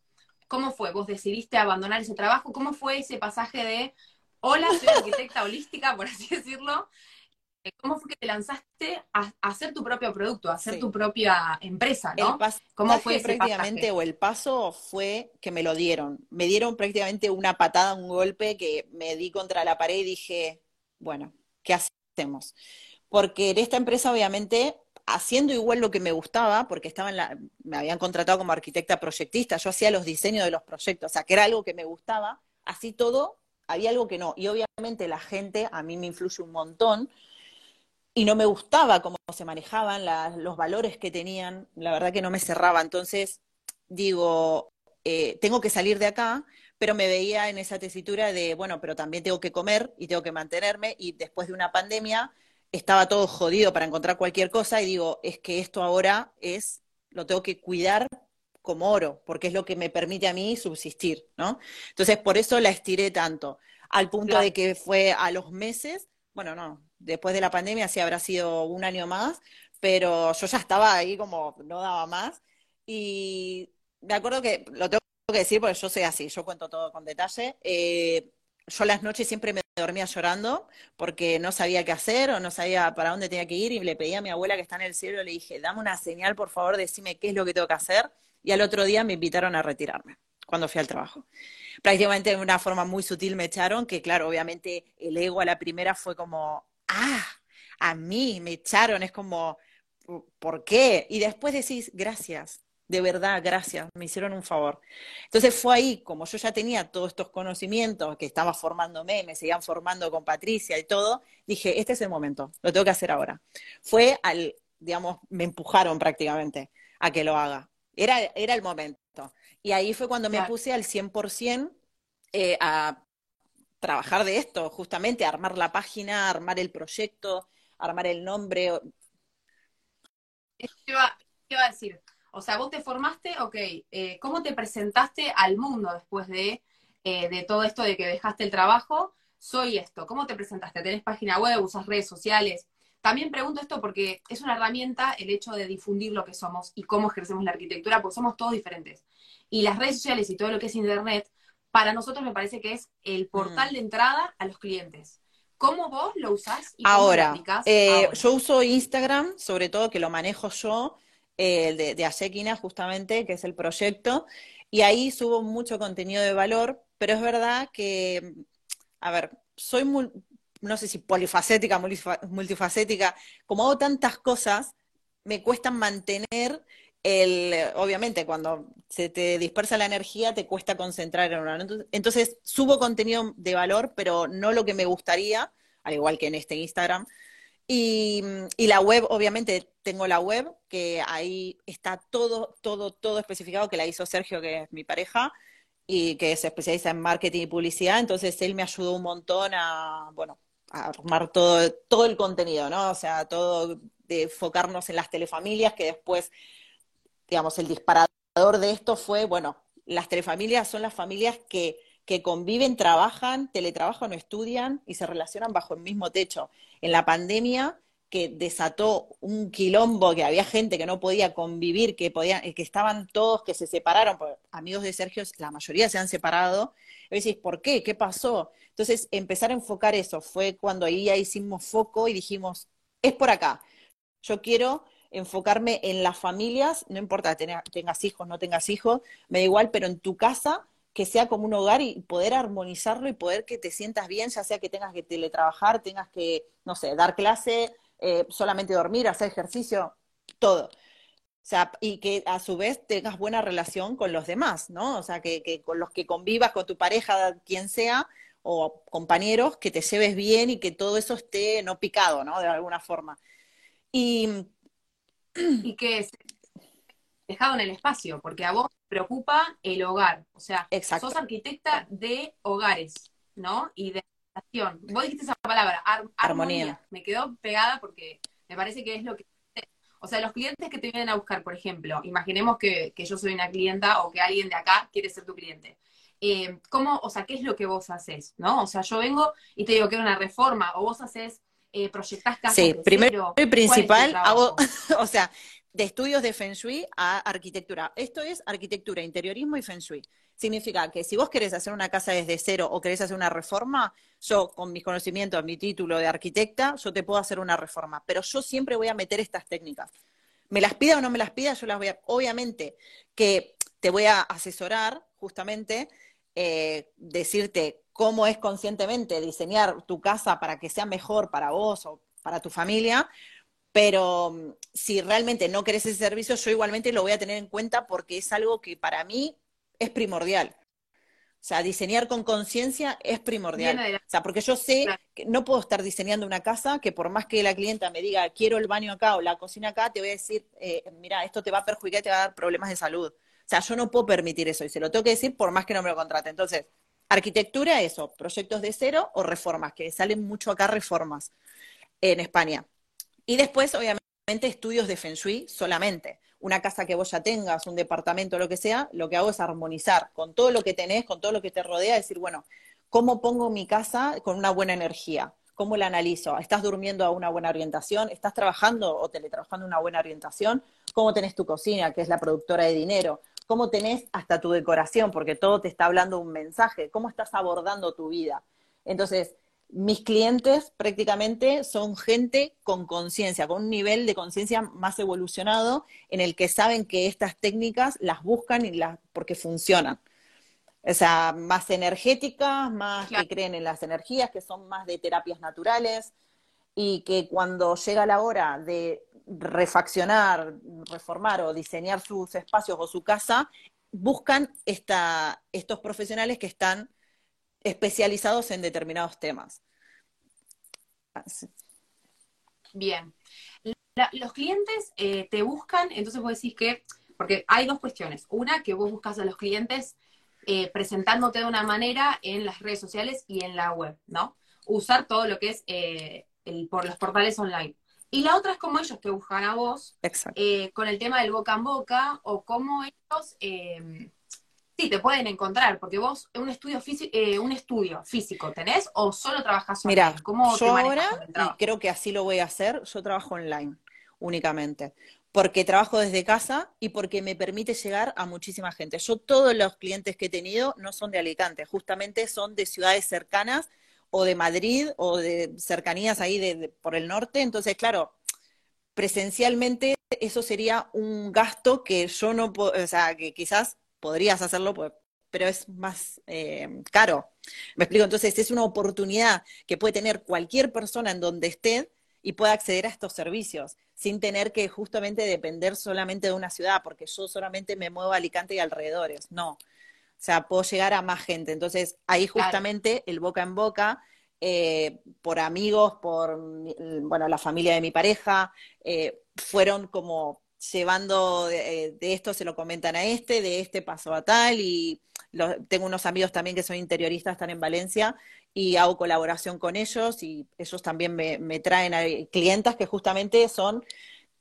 ¿Cómo fue? ¿Vos decidiste abandonar ese trabajo? ¿Cómo fue ese pasaje de, hola, soy arquitecta holística, por así decirlo. Eh, ¿Cómo fue que te lanzaste a, hacer tu propio producto, a hacer tu propia empresa, ¿no? ¿Cómo fue prácticamente o el paso fue que me lo dieron? Me dieron prácticamente una patada, un golpe que me di contra la pared y dije, bueno, ¿qué hacemos? Porque en esta empresa obviamente haciendo igual lo que me gustaba, porque estaba en la, me habían contratado como arquitecta proyectista, yo hacía los diseños de los proyectos, o sea, que era algo que me gustaba, así todo, había algo que no. Y obviamente la gente a mí me influye un montón, y no me gustaba cómo se manejaban, los valores que tenían, la verdad que no me cerraba. Entonces, digo, eh, tengo que salir de acá, pero me veía en esa tesitura de, bueno, pero también tengo que comer y tengo que mantenerme, y después de una pandemia estaba todo jodido para encontrar cualquier cosa, y digo, es que esto ahora es, lo tengo que cuidar como oro, porque es lo que me permite a mí subsistir, ¿no? Entonces, por eso la estiré tanto, al punto de que fue a los meses, bueno, no, después de la pandemia sí habrá sido un año más, pero yo ya estaba ahí como no daba más. Y me acuerdo que, lo tengo que decir porque yo soy así, yo cuento todo con detalle. Eh, yo las noches siempre me dormía llorando porque no sabía qué hacer o no sabía para dónde tenía que ir y le pedí a mi abuela que está en el cielo, le dije, dame una señal, por favor, decime qué es lo que tengo que hacer. Y al otro día me invitaron a retirarme cuando fui al trabajo. Prácticamente de una forma muy sutil me echaron, que claro, obviamente el ego a la primera fue como, ah, a mí me echaron, es como, ¿por qué? Y después decís, gracias, de verdad, gracias, me hicieron un favor. Entonces fue ahí, como yo ya tenía todos estos conocimientos, que estaba formándome, me seguían formando con Patricia y todo, dije, este es el momento, lo tengo que hacer ahora. Fue al, digamos, me empujaron prácticamente a que lo haga. Era, era el momento. Y ahí fue cuando me puse al 100% eh, a trabajar de esto, justamente, armar la página, armar el proyecto, armar el nombre. ¿Qué iba, a decir? O sea, vos te formaste, ok, eh, ¿cómo te presentaste al mundo después de, eh, de todo esto de que dejaste el trabajo? Soy esto, ¿cómo te presentaste? ¿Tenés página web, usas redes sociales? También pregunto esto porque es una herramienta el hecho de difundir lo que somos y cómo ejercemos la arquitectura, porque somos todos diferentes. Y las redes sociales y todo lo que es Internet para nosotros me parece que es el portal mm. de entrada a los clientes. ¿Cómo vos lo usás? Y ahora, eh, yo uso Instagram, sobre todo que lo manejo yo, eh, de, de justamente, que es el proyecto, y ahí subo mucho contenido de valor, pero es verdad que, a ver, soy muy, no sé si polifacética, multifacética, como hago tantas cosas, me cuesta mantener obviamente cuando se te dispersa la energía te cuesta concentrar en una. Entonces, subo contenido de valor, pero no lo que me gustaría, al igual que en este Instagram. Y, la web, obviamente, tengo la web, que ahí está todo, todo, todo especificado, que la hizo Sergio, que es mi pareja, y que se especializa en marketing y publicidad. Entonces, él me ayudó un montón a, bueno, a armar todo, todo el contenido, ¿no? O sea, todo de enfocarnos en las telefamilias, que después digamos, el disparador de esto fue, bueno, las tres familias son las familias que, que conviven, trabajan, teletrabajan o estudian y se relacionan bajo el mismo techo. En la pandemia, que desató un quilombo, que había gente que no podía convivir, que podían, que estaban todos, que se separaron, amigos de Sergio, la mayoría se han separado. Y decís, ¿por qué? ¿Qué pasó? Entonces, empezar a enfocar eso fue cuando ahí hicimos foco y dijimos, es por acá. Yo quiero enfocarme en las familias, no importa tengas hijos, no tengas hijos, me da igual, pero en tu casa que sea como un hogar y poder armonizarlo y poder que te sientas bien, ya sea que tengas que teletrabajar, tengas que, no sé, dar clase, eh, solamente dormir, hacer ejercicio, todo. O sea, y que a su vez tengas buena relación con los demás, ¿no? O sea, que, que con los que convivas, con tu pareja, quien sea, o compañeros, que te lleves bien y que todo eso esté no picado, ¿no? De alguna forma. Y y que es dejado en el espacio, porque a vos te preocupa el hogar. O sea, sos arquitecta de hogares, ¿no? Y de relación. Vos dijiste esa palabra, armonía. Me quedó pegada porque me parece que es lo que... O sea, los clientes que te vienen a buscar, por ejemplo, imaginemos que, yo soy una clienta o que alguien de acá quiere ser tu cliente. Eh, ¿Cómo, o sea, qué es lo que vos haces, no? O sea, yo vengo y te digo que es una reforma, o vos haces eh, proyectás Sí, primero y principal, hago, o sea, de estudios de Feng Shui a arquitectura. Esto es arquitectura, interiorismo y Feng Shui. Significa que si vos querés hacer una casa desde cero o querés hacer una reforma, yo con mis conocimientos, mi título de arquitecta, yo te puedo hacer una reforma, pero yo siempre voy a meter estas técnicas. Me las pida o no me las pida, yo las voy a, obviamente que te voy a asesorar justamente, eh, decirte cómo es conscientemente diseñar tu casa para que sea mejor para vos o para tu familia, pero mm, si realmente no querés ese servicio, yo igualmente lo voy a tener en cuenta porque es algo que para mí es primordial. O sea, diseñar con conciencia es primordial. O sea, porque yo sé que no puedo estar diseñando una casa que por más que la clienta me diga, quiero el baño acá o la cocina acá, te voy a decir, eh, mira, esto te va a perjudicar y te va a dar problemas de salud. O sea, yo no puedo permitir eso y se lo tengo que decir por más que no me lo contrate. Entonces, arquitectura, eso, proyectos de cero o reformas, que salen mucho acá reformas en España. Y después, obviamente, estudios de Feng Shui solamente una casa que vos ya tengas, un departamento, lo que sea, lo que hago es armonizar con todo lo que tenés, con todo lo que te rodea, decir, bueno, ¿cómo pongo mi casa con una buena energía? ¿Cómo la analizo? ¿Estás durmiendo a una buena orientación? ¿Estás trabajando o teletrabajando una buena orientación? ¿Cómo tenés tu cocina, que es la productora de dinero? ¿Cómo tenés hasta tu decoración? Porque todo te está hablando un mensaje. ¿Cómo estás abordando tu vida? Entonces, mis clientes prácticamente son gente con conciencia, con un nivel de conciencia más evolucionado en el que saben que estas técnicas las buscan y las porque funcionan. O sea, más energéticas, más que creen en las energías, que son más de terapias naturales y que cuando llega la hora de refaccionar, reformar o diseñar sus espacios o su casa, buscan esta, estos profesionales que están especializados en determinados temas. Bien. los clientes eh, te buscan, entonces vos decís que, porque hay dos cuestiones. Una, que vos buscas a los clientes eh, presentándote de una manera en las redes sociales y en la web, ¿no? Usar todo lo que es eh, el, por los portales online. Y la otra es como ellos te buscan a vos, con el tema del boca en boca, o cómo ellos Sí, te pueden encontrar, porque vos un estudio, físico, eh, un estudio físico tenés o solo trabajas online. Mira, ¿Cómo yo ahora, creo que así lo voy a hacer, yo trabajo online únicamente, porque trabajo desde casa y porque me permite llegar a muchísima gente. Yo todos los clientes que he tenido no son de Alicante, justamente son de ciudades cercanas o de Madrid o de cercanías ahí de, por el norte, entonces claro, presencialmente eso sería un gasto que yo no o sea, que quizás podrías hacerlo, pues, pero es más eh, caro. Me explico, entonces es una oportunidad que puede tener cualquier persona en donde esté y pueda acceder a estos servicios sin tener que justamente depender solamente de una ciudad, porque yo solamente me muevo a Alicante y alrededores, no. O sea, puedo llegar a más gente. Entonces, ahí justamente el boca en boca, eh, por amigos, por, bueno, la familia de mi pareja, eh, fueron como llevando de, esto se lo comentan a este, de este paso a tal, y tengo unos amigos también que son interioristas, están en Valencia, y hago colaboración con ellos, y ellos también me, traen a clientas que justamente son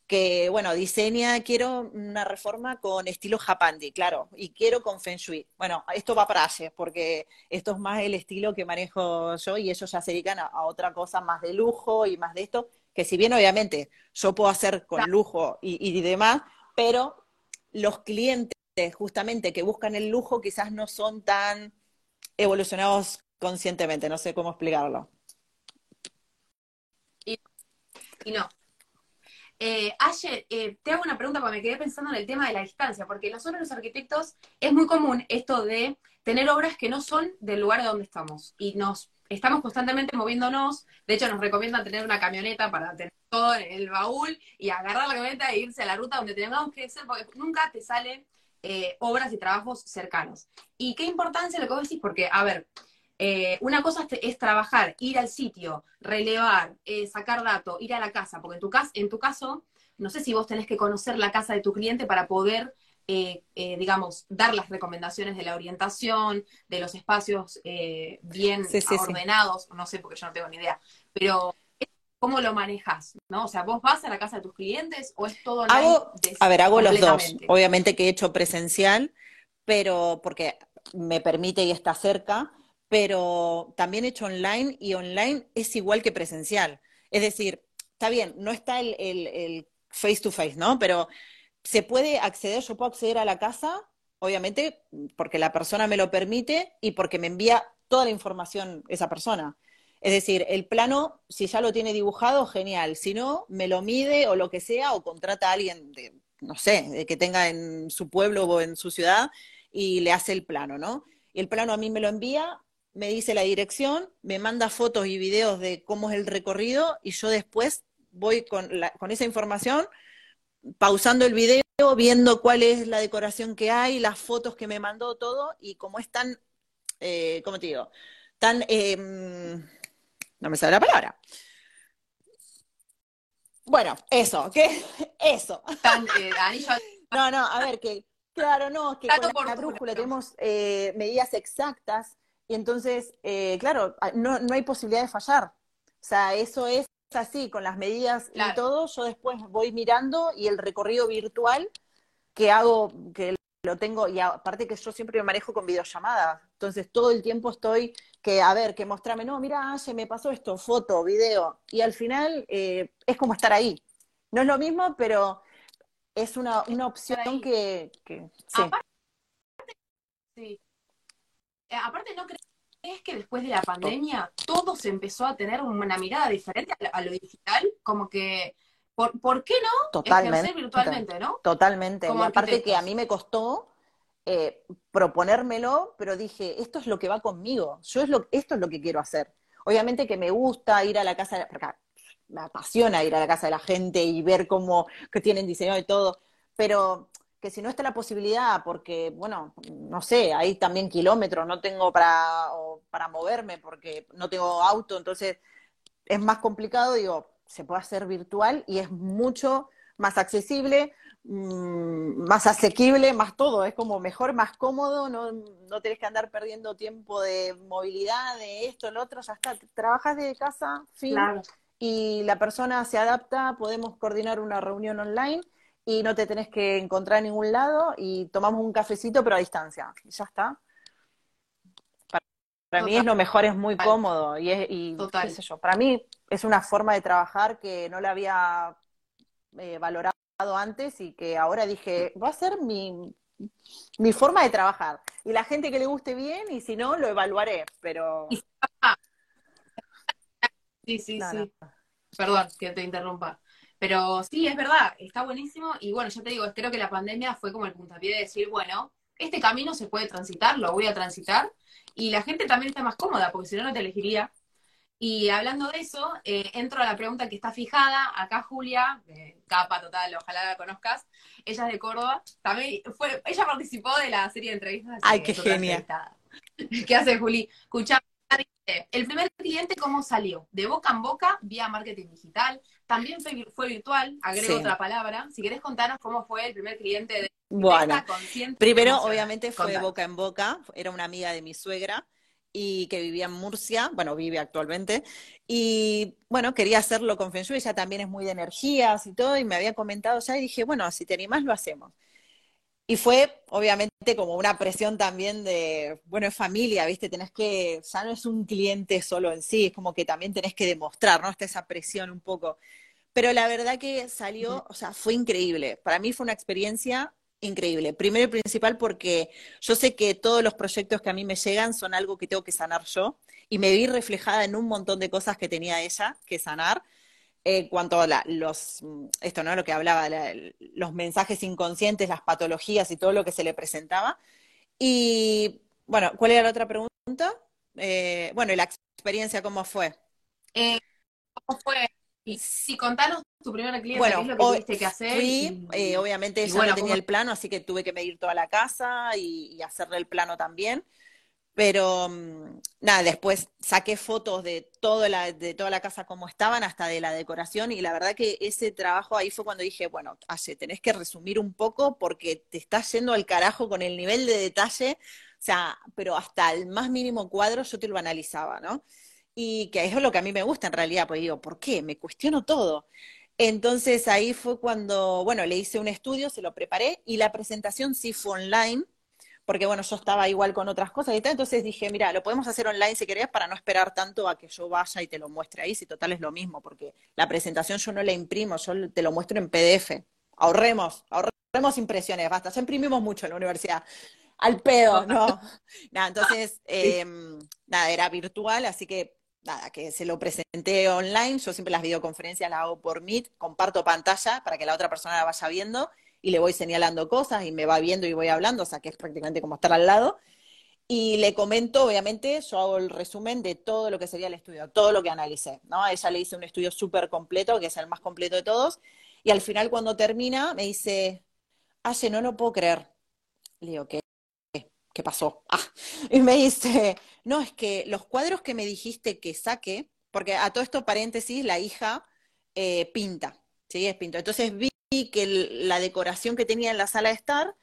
que, bueno, diseña, quiero una reforma con estilo Japandi, claro, y quiero con Feng Shui. Bueno, esto va para allá, porque esto es más el estilo que manejo yo y ellos ya se dedican a otra cosa más de lujo y más de esto, que si bien obviamente yo puedo hacer con lujo y, demás, pero los clientes justamente que buscan el lujo quizás no son tan evolucionados conscientemente, no sé cómo explicarlo. Y, no. Eh, Ayer, eh, te hago una pregunta porque me quedé pensando en el tema de la distancia, porque nosotros los arquitectos es muy común esto de tener obras que no son del lugar donde estamos y nos estamos constantemente moviéndonos. De hecho, nos recomiendan tener una camioneta para tener todo en el baúl y agarrar la camioneta e irse a la ruta donde tengamos que ser, porque nunca te salen eh, obras y trabajos cercanos. ¿Y qué importancia lo que vos decís? Porque, a ver, eh, una cosa es, trabajar, ir al sitio, relevar, eh, sacar datos, ir a la casa, porque en tu, en tu caso, no sé si vos tenés que conocer la casa de tu cliente para poder eh, eh, digamos, dar las recomendaciones de la orientación, de los espacios eh, bien ordenados, no sé porque yo no tengo ni idea, pero ¿cómo lo manejas? ¿no? O sea, ¿vos vas a la casa de tus clientes o es todo online? a ver, hago los dos. Obviamente que he hecho presencial, pero porque me permite y está cerca, pero también he hecho online y online es igual que presencial. Es decir, está bien, no está el face to face, ¿no? Pero se puede acceder, yo puedo acceder a la casa, obviamente, porque la persona me lo permite y porque me envía toda la información esa persona. Es decir, el plano, si ya lo tiene dibujado, genial. Si no, me lo mide o lo que sea, o contrata a alguien de, no sé, que tenga en su pueblo o en su ciudad y le hace el plano, ¿no? Y el plano a mí me lo envía, me dice la dirección, me manda fotos y videos de cómo es el recorrido y yo después voy con, con esa información pausando el video, viendo cuál es la decoración que hay, las fotos que me mandó, todo, y como es tan, eh, ¿cómo te digo? Tan, em, no me sale la palabra. Bueno, eso, ¿qué? Eso. Tan, eh, no, no, a ver, que, claro, no, que con la, brújula tenemos eh, medidas exactas, y entonces, eh, claro, no, no hay posibilidad de fallar. O sea, eso es así, con las medidas y todo, yo después voy mirando y el recorrido virtual que hago, que lo tengo, y aparte que yo siempre me manejo con videollamadas, entonces todo el tiempo estoy que, a ver, que mostrame, no, mira, se me pasó esto, foto, video, y al final eh, es como estar ahí. No es lo mismo, pero es una, opción que, sí. Aparte, sí. Eh, aparte no es que después de la pandemia todo se empezó a tener una mirada diferente a lo, digital? Como que, ¿por, ¿por qué no totalmente, virtualmente, no? Totalmente. y aparte que a mí me costó eh, proponérmelo, pero dije, esto es lo que va conmigo, yo es lo, esto es lo que quiero hacer. Obviamente que me gusta ir a la casa, porque me apasiona ir a la casa de la gente y ver cómo que tienen diseñado y todo, pero que si no está la posibilidad, porque, bueno, no sé, hay también kilómetros, no tengo para, para moverme porque no tengo auto, entonces es más complicado, digo, se puede hacer virtual y es mucho más accesible, mm, más asequible, más todo, es como mejor, más cómodo, no, no tenés que andar perdiendo tiempo de movilidad, de esto, lo otro, ya está, trabajas de casa, fin, y la persona se adapta, podemos coordinar una reunión online y no te tenés que encontrar en ningún lado y tomamos un cafecito pero a distancia. Y ya está. Para, mí es lo mejor, es muy cómodo y, es, y qué sé yo, para mí es una forma de trabajar que no la había eh, valorado antes y que ahora dije, va a ser mi, mi forma de trabajar. Y la gente que le guste bien y si no, lo evaluaré, pero... Sí, sí, sí. Perdón que te interrumpa. Pero sí, es verdad, está buenísimo. Y bueno, yo te digo, creo que la pandemia fue como el puntapié de decir, bueno, este camino se puede transitar, lo voy a transitar. Y la gente también está más cómoda, porque si no, no te elegiría. Y hablando de eso, eh, entro a la pregunta que está fijada. Acá Julia, capa total, ojalá la conozcas. Ella es de Córdoba. También fue, ella participó de la serie de entrevistas. Ay, qué genial. ¿Qué hace Juli? Escucha, el primer cliente, ¿cómo salió? De boca en boca, vía marketing digital. También fue, virtual, agrego otra palabra. Si querés contarnos cómo fue el primer cliente de bueno, primero obviamente fue boca en boca, era una amiga de mi suegra y que vivía en Murcia, bueno, vive actualmente, y bueno, quería hacerlo con Feng Shui, ella también es muy de energías y todo, y me había comentado ya, y dije, bueno, si te animás, lo hacemos. Y fue, obviamente, como una presión también de, bueno, es familia, ¿viste? Tenés que, ya no es un cliente solo en sí, es como que también tenés que demostrar, ¿no? Está esa presión un poco. Pero la verdad que salió, o sea, fue increíble. Para mí fue una experiencia increíble. Primero y principal porque yo sé que todos los proyectos que a mí me llegan son algo que tengo que sanar yo y me vi reflejada en un montón de cosas que tenía ella que sanar en cuanto a los, esto, ¿no? Lo que hablaba, los mensajes inconscientes, las patologías y todo lo que se le presentaba. Y, bueno, ¿cuál era la otra pregunta? Eh, bueno, y la experiencia, ¿cómo fue? Eh, ¿Cómo fue? Y si contanos tu primer cliente, bueno, ¿qué es lo que tuviste que hacer? Fui, eh, obviamente ella no tenía el plano, así que tuve que medir toda la casa y hacerle el plano también. Pero mm, nada, después saqué fotos de, la, de toda la casa como estaban, hasta de la decoración, y la verdad que ese trabajo ahí fue cuando dije, bueno, Aye, tenés que resumir un poco porque te estás yendo al carajo con el nivel de detalle, o sea, pero hasta el más mínimo cuadro yo te lo analizaba, ¿no? Y que eso es lo que a mí me gusta en realidad, pues digo, ¿por qué? Me cuestiono todo. Entonces ahí fue cuando, bueno, le hice un estudio, se lo preparé y la presentación sí fue online porque bueno, yo estaba igual con otras cosas y tal, entonces dije, mira, lo podemos hacer online si querés para no esperar tanto a que yo vaya y te lo muestre ahí, si total es lo mismo, porque la presentación yo no la imprimo, yo te lo muestro en PDF. Ahorremos, ahorremos impresiones, basta, ya imprimimos mucho en la universidad. Al pedo, no. nada, entonces, em, nada, era virtual, así que nada, que se lo presenté online, yo siempre las videoconferencias las hago por Meet, comparto pantalla para que la otra persona la vaya viendo y le voy señalando cosas y me va viendo y voy hablando, o sea que es prácticamente como estar al lado. Y le comento, obviamente, yo hago el resumen de todo lo que sería el estudio, todo lo que analicé, ¿no? Ella le hice un estudio súper completo, que es el más completo de todos, y al final cuando termina me dice, Aye, no lo puedo creer. Le digo, ¿qué? ¿Qué pasó? Ah, y me dice, no, es que los cuadros que me dijiste que saque, porque a todo esto paréntesis, la hija eh, pinta, ¿sí? Es pinto. Entonces vi que la decoración que tenía en la sala de estar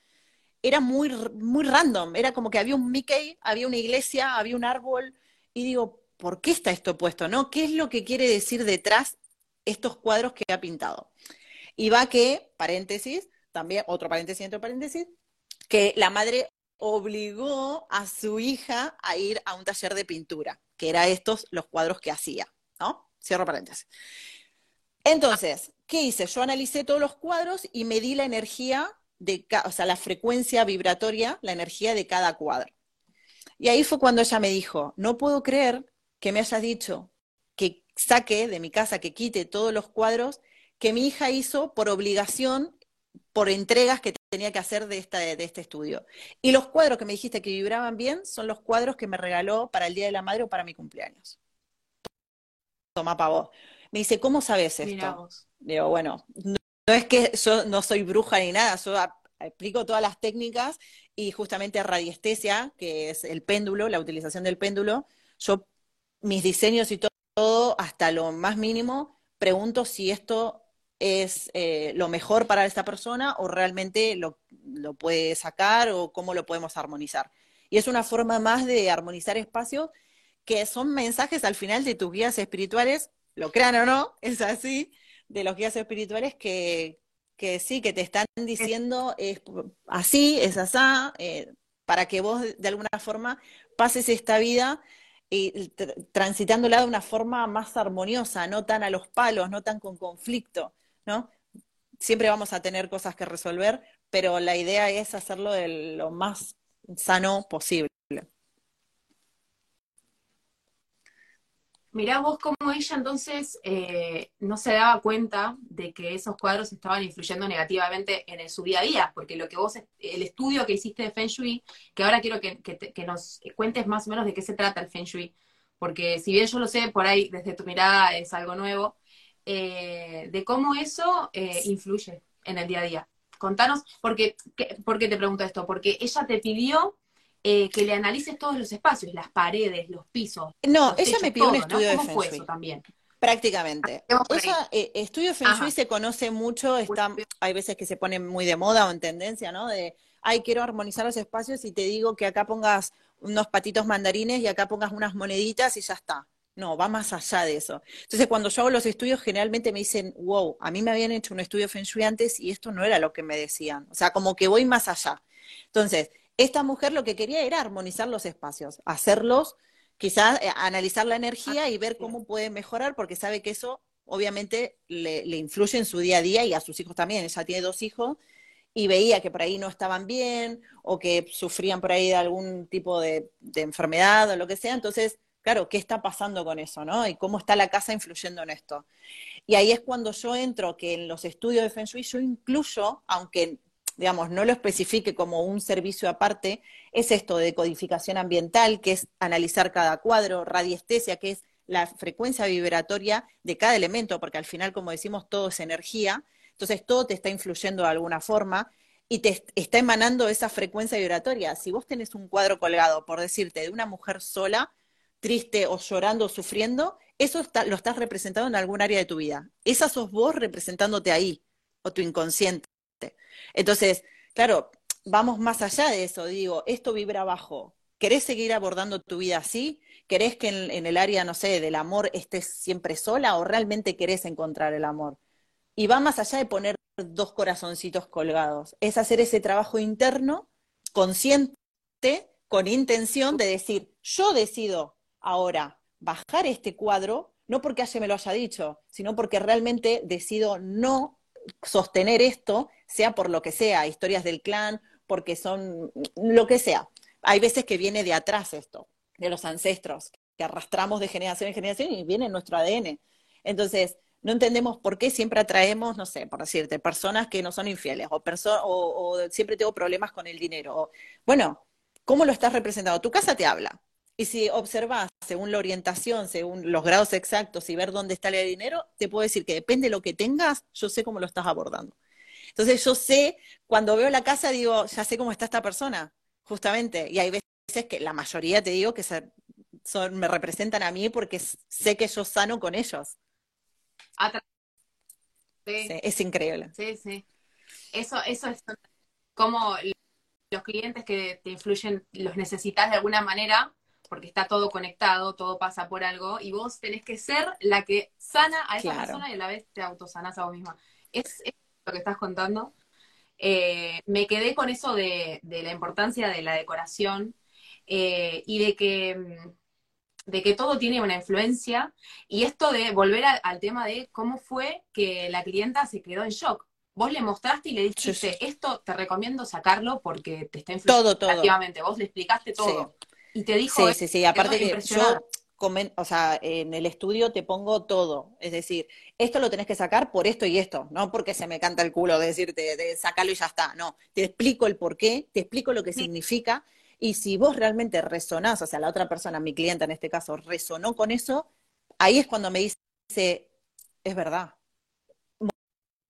era muy, muy random, era como que había un Mickey, había una iglesia, había un árbol, y digo, ¿por qué está esto puesto? ¿No? ¿Qué es lo que quiere decir detrás estos cuadros que ha pintado? Y va que, paréntesis, también, otro paréntesis, otro paréntesis, que la madre obligó a su hija a ir a un taller de pintura, que era estos los cuadros que hacía, ¿no? Cierro paréntesis. Entonces, ¿qué hice? Yo analicé todos los cuadros y medí la energía, de, o sea, la frecuencia vibratoria, la energía de cada cuadro. Y ahí fue cuando ella me dijo, no puedo creer que me hayas dicho que saque de mi casa, que quite todos los cuadros que mi hija hizo por obligación, por entregas que tenía que hacer de, esta, de este estudio. Y los cuadros que me dijiste que vibraban bien son los cuadros que me regaló para el Día de la Madre o para mi cumpleaños. Toma para vos. Me dice, ¿cómo sabes esto? Digo, bueno, no, es que yo no soy bruja ni nada, yo explico todas las técnicas y justamente radiestesia, que es el péndulo, la utilización del péndulo, yo mis diseños y todo, hasta lo más mínimo, pregunto si esto es eh, lo mejor para esta persona o realmente lo, lo, puede sacar o cómo lo podemos armonizar. Y es una forma más de armonizar espacios que son mensajes al final de tus guías espirituales lo crean o no, es así, de los guías espirituales que, que sí, que te están diciendo es así, es asá, eh, para que vos de alguna forma pases esta vida y transitándola de una forma más armoniosa, no tan a los palos, no tan con conflicto, ¿no? Siempre vamos a tener cosas que resolver, pero la idea es hacerlo de lo más sano posible. Mirá vos cómo ella entonces eh, no se daba cuenta de que esos cuadros estaban influyendo negativamente en su día a día, porque lo que vos, el estudio que hiciste de Feng Shui, que ahora quiero que, nos cuentes más o menos de qué se trata el Feng Shui, porque si bien yo lo sé, por ahí desde tu mirada es algo nuevo, eh, de cómo eso eh, influye en el día a día. Contanos, porque, ¿por qué te pregunto esto? Porque ella te pidió eh, que le analices todos los espacios, las paredes, los pisos. No, ella me pidió un estudio de Feng Shui. también? Prácticamente. Ah, ella, eh, estudio Feng Shui se conoce mucho, está, hay veces que se pone muy de moda o en tendencia, ¿no? De, ay, quiero armonizar los espacios y te digo que acá pongas unos patitos mandarines y acá pongas unas moneditas y ya está. No, va más allá de eso. Entonces, cuando yo hago los estudios, generalmente me dicen, wow, a mí me habían hecho un estudio Feng Shui antes y esto no era lo que me decían. O sea, como que voy más allá. Entonces, esta mujer lo que quería era armonizar los espacios, hacerlos, quizás eh, analizar la energía y ver cómo puede mejorar, porque sabe que eso obviamente le, influye en su día a día y a sus hijos también. Ella tiene dos hijos y veía que por ahí no estaban bien o que sufrían por ahí de algún tipo de, enfermedad o lo que sea. Entonces, claro, ¿qué está pasando con eso, no? Y cómo está la casa influyendo en esto. Y ahí es cuando yo entro, que en los estudios de Feng Shui yo incluyo, aunque digamos, no lo especifique como un servicio aparte, es esto de codificación ambiental, que es analizar cada cuadro, radiestesia, que es la frecuencia vibratoria de cada elemento, porque al final, como decimos, todo es energía, entonces todo te está influyendo de alguna forma y te está emanando esa frecuencia vibratoria. Si vos tenés un cuadro colgado, por decirte, de una mujer sola, triste o llorando o sufriendo, eso lo estás representando en algún área de tu vida. Esa sos vos representándote ahí, o tu inconsciente. Entonces, claro, vamos más allá de eso, digo, esto vibra abajo. ¿Querés seguir abordando tu vida así? ¿Querés que en, el área, no sé, del amor estés siempre sola o realmente querés encontrar el amor? Y va más allá de poner dos corazoncitos colgados, es hacer ese trabajo interno, consciente, con intención de decir, yo decido ahora bajar este cuadro, no porque alguien me lo haya dicho, sino porque realmente decido no sostener esto, sea por lo que sea, historias del clan, porque son lo que sea. Hay veces que viene de atrás esto, de los ancestros, que arrastramos de generación en generación y viene en nuestro ADN. Entonces, no entendemos por qué siempre atraemos, no sé, por decirte, personas que no son infieles o, o, siempre tengo problemas con el dinero. bueno, ¿cómo lo estás representando? Tu casa te habla. Y si observas según la orientación, según los grados exactos y ver dónde está el dinero, te puedo decir que depende de lo que tengas, yo sé cómo lo estás abordando. Entonces yo sé, cuando veo la casa, digo, ya sé cómo está esta persona, justamente. Y hay veces que la mayoría te digo que son, me representan a mí porque sé que yo sano con ellos. es increíble. Sí, sí. Eso, eso es como los clientes que te influyen, los necesitas de alguna manera, porque está todo conectado, todo pasa por algo, y vos tenés que ser la que sana a esa persona y a la vez te autosanas a vos misma. Es, lo que estás contando. Eh, me quedé con eso de, la importancia de la decoración eh, y de que mm, de que todo tiene una influencia y esto de volver al tema de cómo fue que la clienta se quedó en shock. Vos le mostraste y le dijiste, esto te recomiendo sacarlo porque te está influyendo todo, todo. Vos le explicaste todo. Y te dijo... Sí, sí, sí. Aparte que yo, o sea, en el estudio te pongo todo. Es decir, esto lo tenés que sacar por esto y esto, no porque se me canta el culo de decirte, de sacarlo y ya está. No, te explico el por qué, te explico lo que significa y si vos realmente resonás, o sea, la otra persona, mi clienta en este caso, resonó con eso, ahí es cuando me dice, es verdad.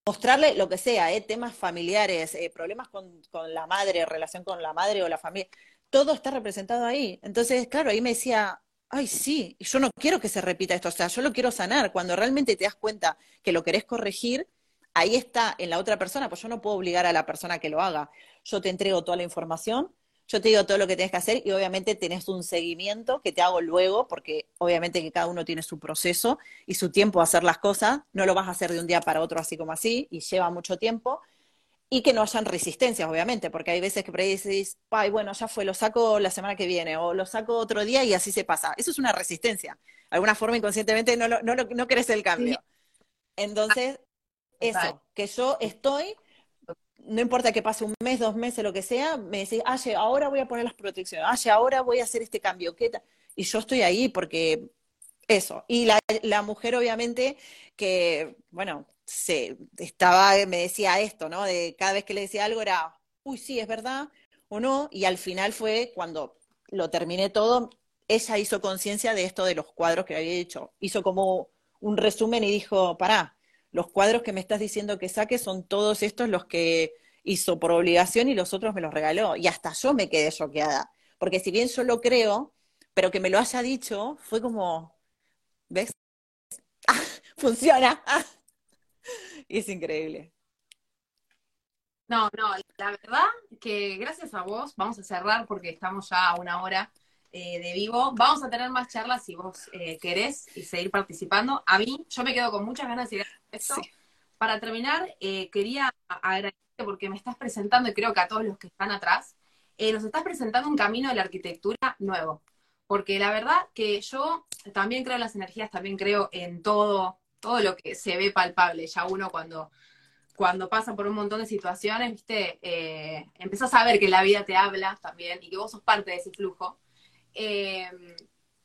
Mostrarle lo que sea, ¿eh? temas familiares, eh, problemas con, con la madre, relación con la madre o la familia, todo está representado ahí. Entonces, claro, ahí me decía, ay, sí, yo no quiero que se repita esto, o sea, yo lo quiero sanar. Cuando realmente te das cuenta que lo querés corregir, ahí está en la otra persona, pues yo no puedo obligar a la persona que lo haga. Yo te entrego toda la información, yo te digo todo lo que tienes que hacer y obviamente tenés un seguimiento que te hago luego, porque obviamente que cada uno tiene su proceso y su tiempo a hacer las cosas, no lo vas a hacer de un día para otro así como así y lleva mucho tiempo. Y que no hayan resistencias, obviamente, porque hay veces que por ahí decís, ay, bueno, ya fue, lo saco la semana que viene o lo saco otro día y así se pasa. Eso es una resistencia. De alguna forma inconscientemente no, no, no, querés el cambio. Entonces, eso, que yo estoy no importa que pase un mes, dos meses, lo que sea, me decís, Aye, ahora voy a poner las protecciones, Aye, ahora voy a hacer este cambio, ¿qué Y yo estoy ahí porque eso. Y la, la mujer, obviamente, que, bueno, se estaba, me decía esto, ¿no? De cada vez que le decía algo era, uy, sí, es verdad, o no, y al final fue cuando lo terminé todo, ella hizo conciencia de esto de los cuadros que había hecho. Hizo como un resumen y dijo, pará, los cuadros que me estás diciendo que saque son todos estos los que hizo por obligación y los otros me los regaló. Y hasta yo me quedé choqueada. Porque si bien yo lo creo, pero que me lo haya dicho, fue como, ¿ves? ¡Ah! Funciona. ¡Ah! Es increíble. No, no, la verdad que gracias a vos, vamos a cerrar porque estamos ya a una hora eh, de vivo. Vamos a tener más charlas si vos eh, querés y seguir participando. A mí, yo me quedo con muchas ganas de seguir esto. Para terminar, eh, quería agradecerte porque me estás presentando, y creo que a todos los que están atrás, nos estás presentando un camino de la arquitectura nuevo. Porque la verdad que yo también creo en las energías, también creo en todo, todo lo que se ve palpable. Ya uno cuando cuando pasa por un montón de situaciones, viste, eh, empezás a ver que la vida te habla también y que vos sos parte de ese flujo. Eh,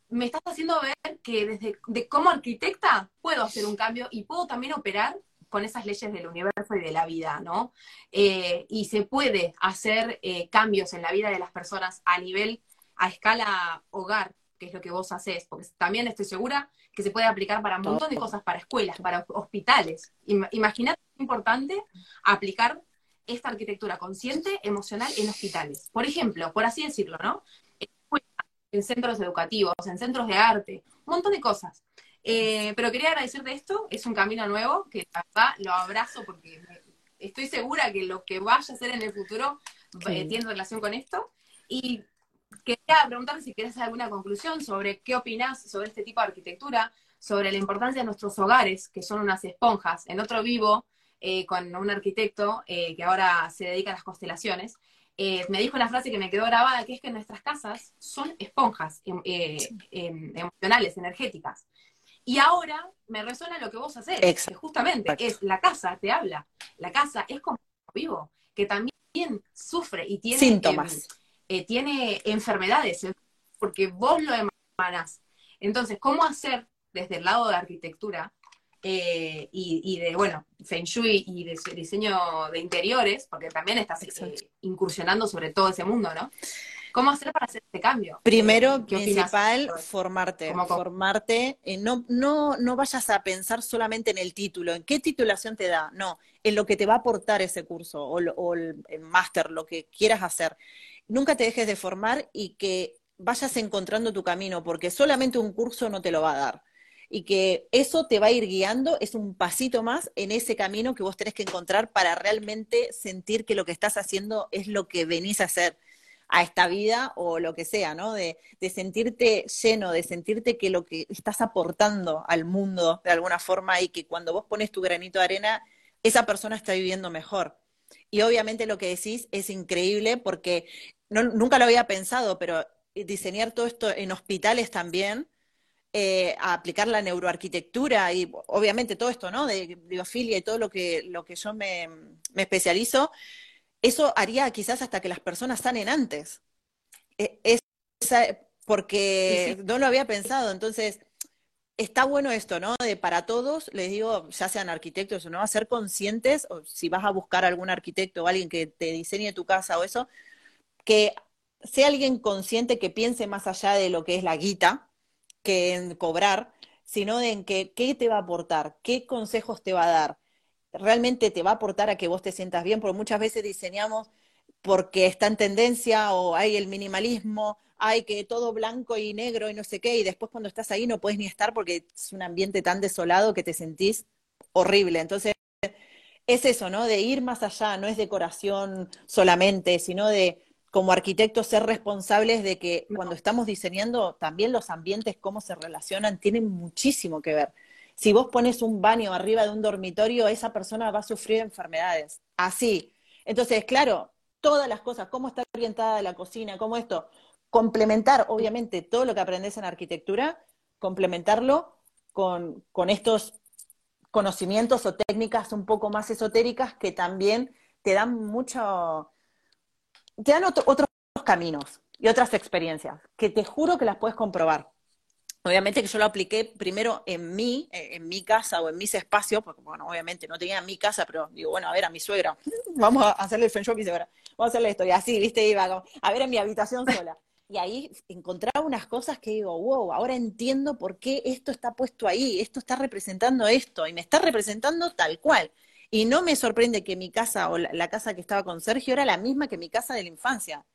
me estás haciendo ver que desde de como arquitecta puedo hacer un cambio y puedo también operar con esas leyes del universo y de la vida, ¿no? Eh, y se puede hacer eh, cambios en la vida de las personas a nivel, a escala hogar, que es lo que vos haces, porque también estoy segura que se puede aplicar para un montón de cosas, para escuelas, para hospitales. Imagínate es importante aplicar esta arquitectura consciente, emocional en hospitales. Por ejemplo, por así decirlo, ¿no? en centros educativos, en centros de arte, un montón de cosas. Eh, pero quería agradecerte esto, es un camino nuevo, que la verdad lo abrazo porque estoy segura que lo que vaya a hacer en el futuro eh, tiene relación con esto. Y quería preguntarte si quieres hacer alguna conclusión sobre qué opinas sobre este tipo de arquitectura, sobre la importancia de nuestros hogares, que son unas esponjas. En otro vivo, eh, con un arquitecto que ahora se dedica a las constelaciones, eh, me dijo una frase que me quedó grabada, que es que nuestras casas son esponjas em, eh, em, emocionales, energéticas. Y ahora me resuena lo que vos haces, que justamente es la casa te habla, la casa es como vivo, que también sufre y tiene síntomas, em, tiene enfermedades, porque vos lo emanás. Entonces, ¿cómo hacer desde el lado de arquitectura eh, y, de, bueno, Feng Shui y de diseño de interiores, porque también estás eh, incursionando sobre todo ese mundo, ¿no? ¿Cómo hacer para hacer este cambio? Primero, principal, formarte. Formarte. Eh, no, no, no vayas a pensar solamente en el título, en qué titulación te da, no, en lo que te va a aportar ese curso o, o el, el máster, lo que quieras hacer. Nunca te dejes de formar y que vayas encontrando tu camino, porque solamente un curso no te lo va a dar y que eso te va a ir guiando, es un pasito más en ese camino que vos tenés que encontrar para realmente sentir que lo que estás haciendo es lo que venís a hacer a esta vida o lo que sea, ¿no? De, sentirte lleno, de sentirte que lo que estás aportando al mundo de alguna forma y que cuando vos pones tu granito de arena, esa persona está viviendo mejor. Y obviamente lo que decís es increíble porque no, nunca lo había pensado, pero diseñar todo esto en hospitales también, eh, a aplicar la neuroarquitectura y obviamente todo esto, ¿no? De biofilia y todo lo que, lo que yo me, especializo, eso haría quizás hasta que las personas sanen antes. E, es, porque no lo había pensado, entonces está bueno esto, ¿no? De para todos, les digo, ya sean arquitectos o no, a ser conscientes, o si vas a buscar algún arquitecto o alguien que te diseñe tu casa o eso, que sea alguien consciente que piense más allá de lo que es la guita, que en cobrar, sino en que, qué te va a aportar, qué consejos te va a dar. Realmente te va a aportar a que vos te sientas bien, porque muchas veces diseñamos porque está en tendencia o hay el minimalismo, hay que todo blanco y negro y no sé qué, y después cuando estás ahí no puedes ni estar porque es un ambiente tan desolado que te sentís horrible. Entonces, es eso, ¿no? De ir más allá, no es decoración solamente, sino de como arquitectos ser responsables de que cuando estamos diseñando también los ambientes, cómo se relacionan, tienen muchísimo que ver. Si vos pones un baño arriba de un dormitorio, esa persona va a sufrir enfermedades. Así. Entonces, claro, todas las cosas, cómo está orientada la cocina, cómo esto, complementar, obviamente, todo lo que aprendes en arquitectura, complementarlo con, con estos conocimientos o técnicas un poco más esotéricas que también te dan mucho, te dan otros caminos y otras experiencias que te juro que las puedes comprobar. Obviamente que yo lo apliqué primero en mí, eh, en mi casa o en mis espacios, porque bueno, obviamente no tenía mi casa, pero digo, bueno, a ver, a mi suegra, vamos a hacerle el feng shui a mi suegra, vamos a hacerle esto, y así, viste, iba a ver en mi habitación sola. Y ahí encontraba unas cosas que digo, wow, ahora entiendo por qué esto está puesto ahí, esto está representando esto, y me está representando tal cual. Y no me sorprende que mi casa o la, casa que estaba con Sergio era la misma que mi casa de la infancia.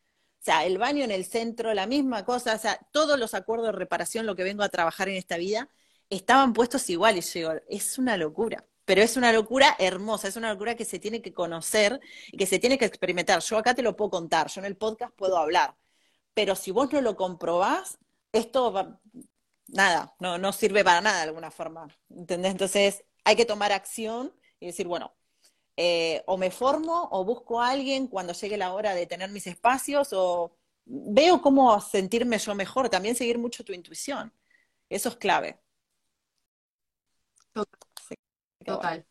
O sea, el baño en el centro, la misma cosa, o sea, todos los acuerdos de reparación, lo que vengo a trabajar en esta vida, estaban puestos iguales. Yo es una locura, pero es una locura hermosa, es una locura que se tiene que conocer y que se tiene que experimentar. Yo acá te lo puedo contar, yo en el podcast puedo hablar, pero si vos no lo comprobás, esto nada, no, no sirve para nada de alguna forma, ¿entendés? Entonces hay que tomar acción y decir, bueno, eh, o me formo o busco a alguien cuando llegue la hora de tener mis espacios o veo cómo sentirme yo mejor, también seguir mucho tu intuición. Eso es clave. Total.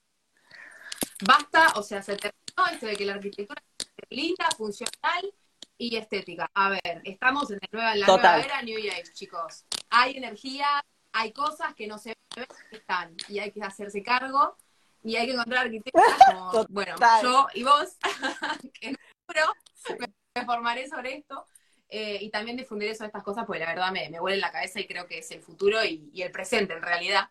Basta, o sea, se terminó esto de que la arquitectura es linda, funcional y estética. A ver, estamos en la nueva era New Age, chicos. Hay energía, hay cosas que no se ven, están, y hay que hacerse cargo y hay que encontrar arquitectos como, bueno, yo y vos, que no, me formaré sobre esto. Eh, y también difundiré sobre estas cosas, porque la verdad me, me huele en la cabeza y creo que es el futuro y, el presente en realidad.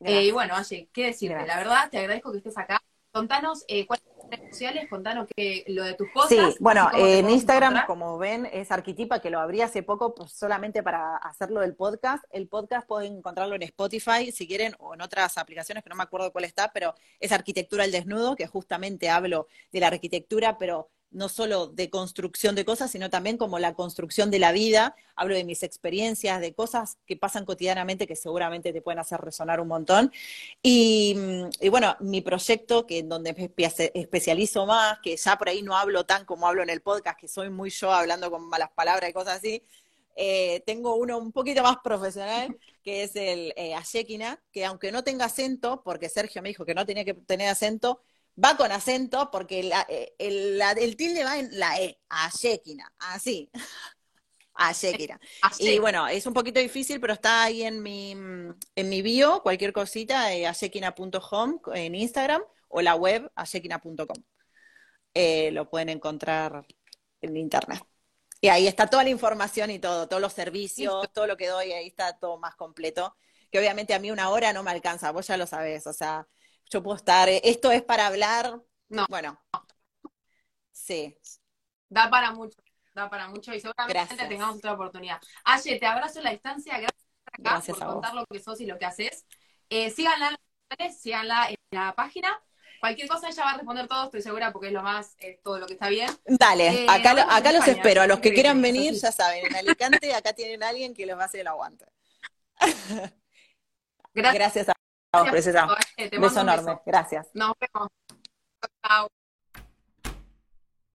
Eh, y bueno, oye, ¿qué decirte? La verdad, te agradezco que estés acá. Contanos eh, cuáles redes sociales, contanos que, lo de tus cosas. Sí, bueno, en Instagram, como ven, es Arquitipa, que lo abrí hace poco pues, solamente para hacerlo del podcast. El podcast pueden encontrarlo en Spotify, si quieren, o en otras aplicaciones que no me acuerdo cuál está, pero es Arquitectura al Desnudo, que justamente hablo de la arquitectura, pero no solo de construcción de cosas, sino también como la construcción de la vida. Hablo de mis experiencias, de cosas que pasan cotidianamente que seguramente te pueden hacer resonar un montón. Y, bueno, mi proyecto, que en donde me especializo más, que ya por ahí no hablo tan como hablo en el podcast, que soy muy yo hablando con malas palabras y cosas así, eh, tengo uno un poquito más profesional, que es el eh, que aunque no tenga acento, porque Sergio me dijo que no tenía que tener acento, va con acento porque eh, el, tilde va en la E, Ashekina, así. Ashekina. Y bueno, es un poquito difícil, pero está ahí en mi, en mi bio, cualquier cosita, eh, ashekina.home en Instagram o la web ashekina.com. Eh, lo pueden encontrar en internet. Y ahí está toda la información y todo, todos los servicios, todo lo que doy, ahí está todo más completo. Que obviamente a mí una hora no me alcanza, vos ya lo sabés, o sea, yo puedo estar, eh, esto es para hablar, no. Bueno, sí. Da para mucho, da para mucho y seguramente tengamos otra oportunidad. Aye, te abrazo en la distancia, gracias, por contar lo que sos y lo que haces. Eh, síganla síganla en la página. Cualquier cosa ella va a responder todo, estoy segura, porque es lo más, todo lo que está bien. Dale, eh, acá, acá los espero. A los que quieran venir, ya saben, en Alicante acá tienen a alguien que los va a hacer el aguante. Gracias, gracias a un beso enorme. Gracias. Nos vemos. Chao.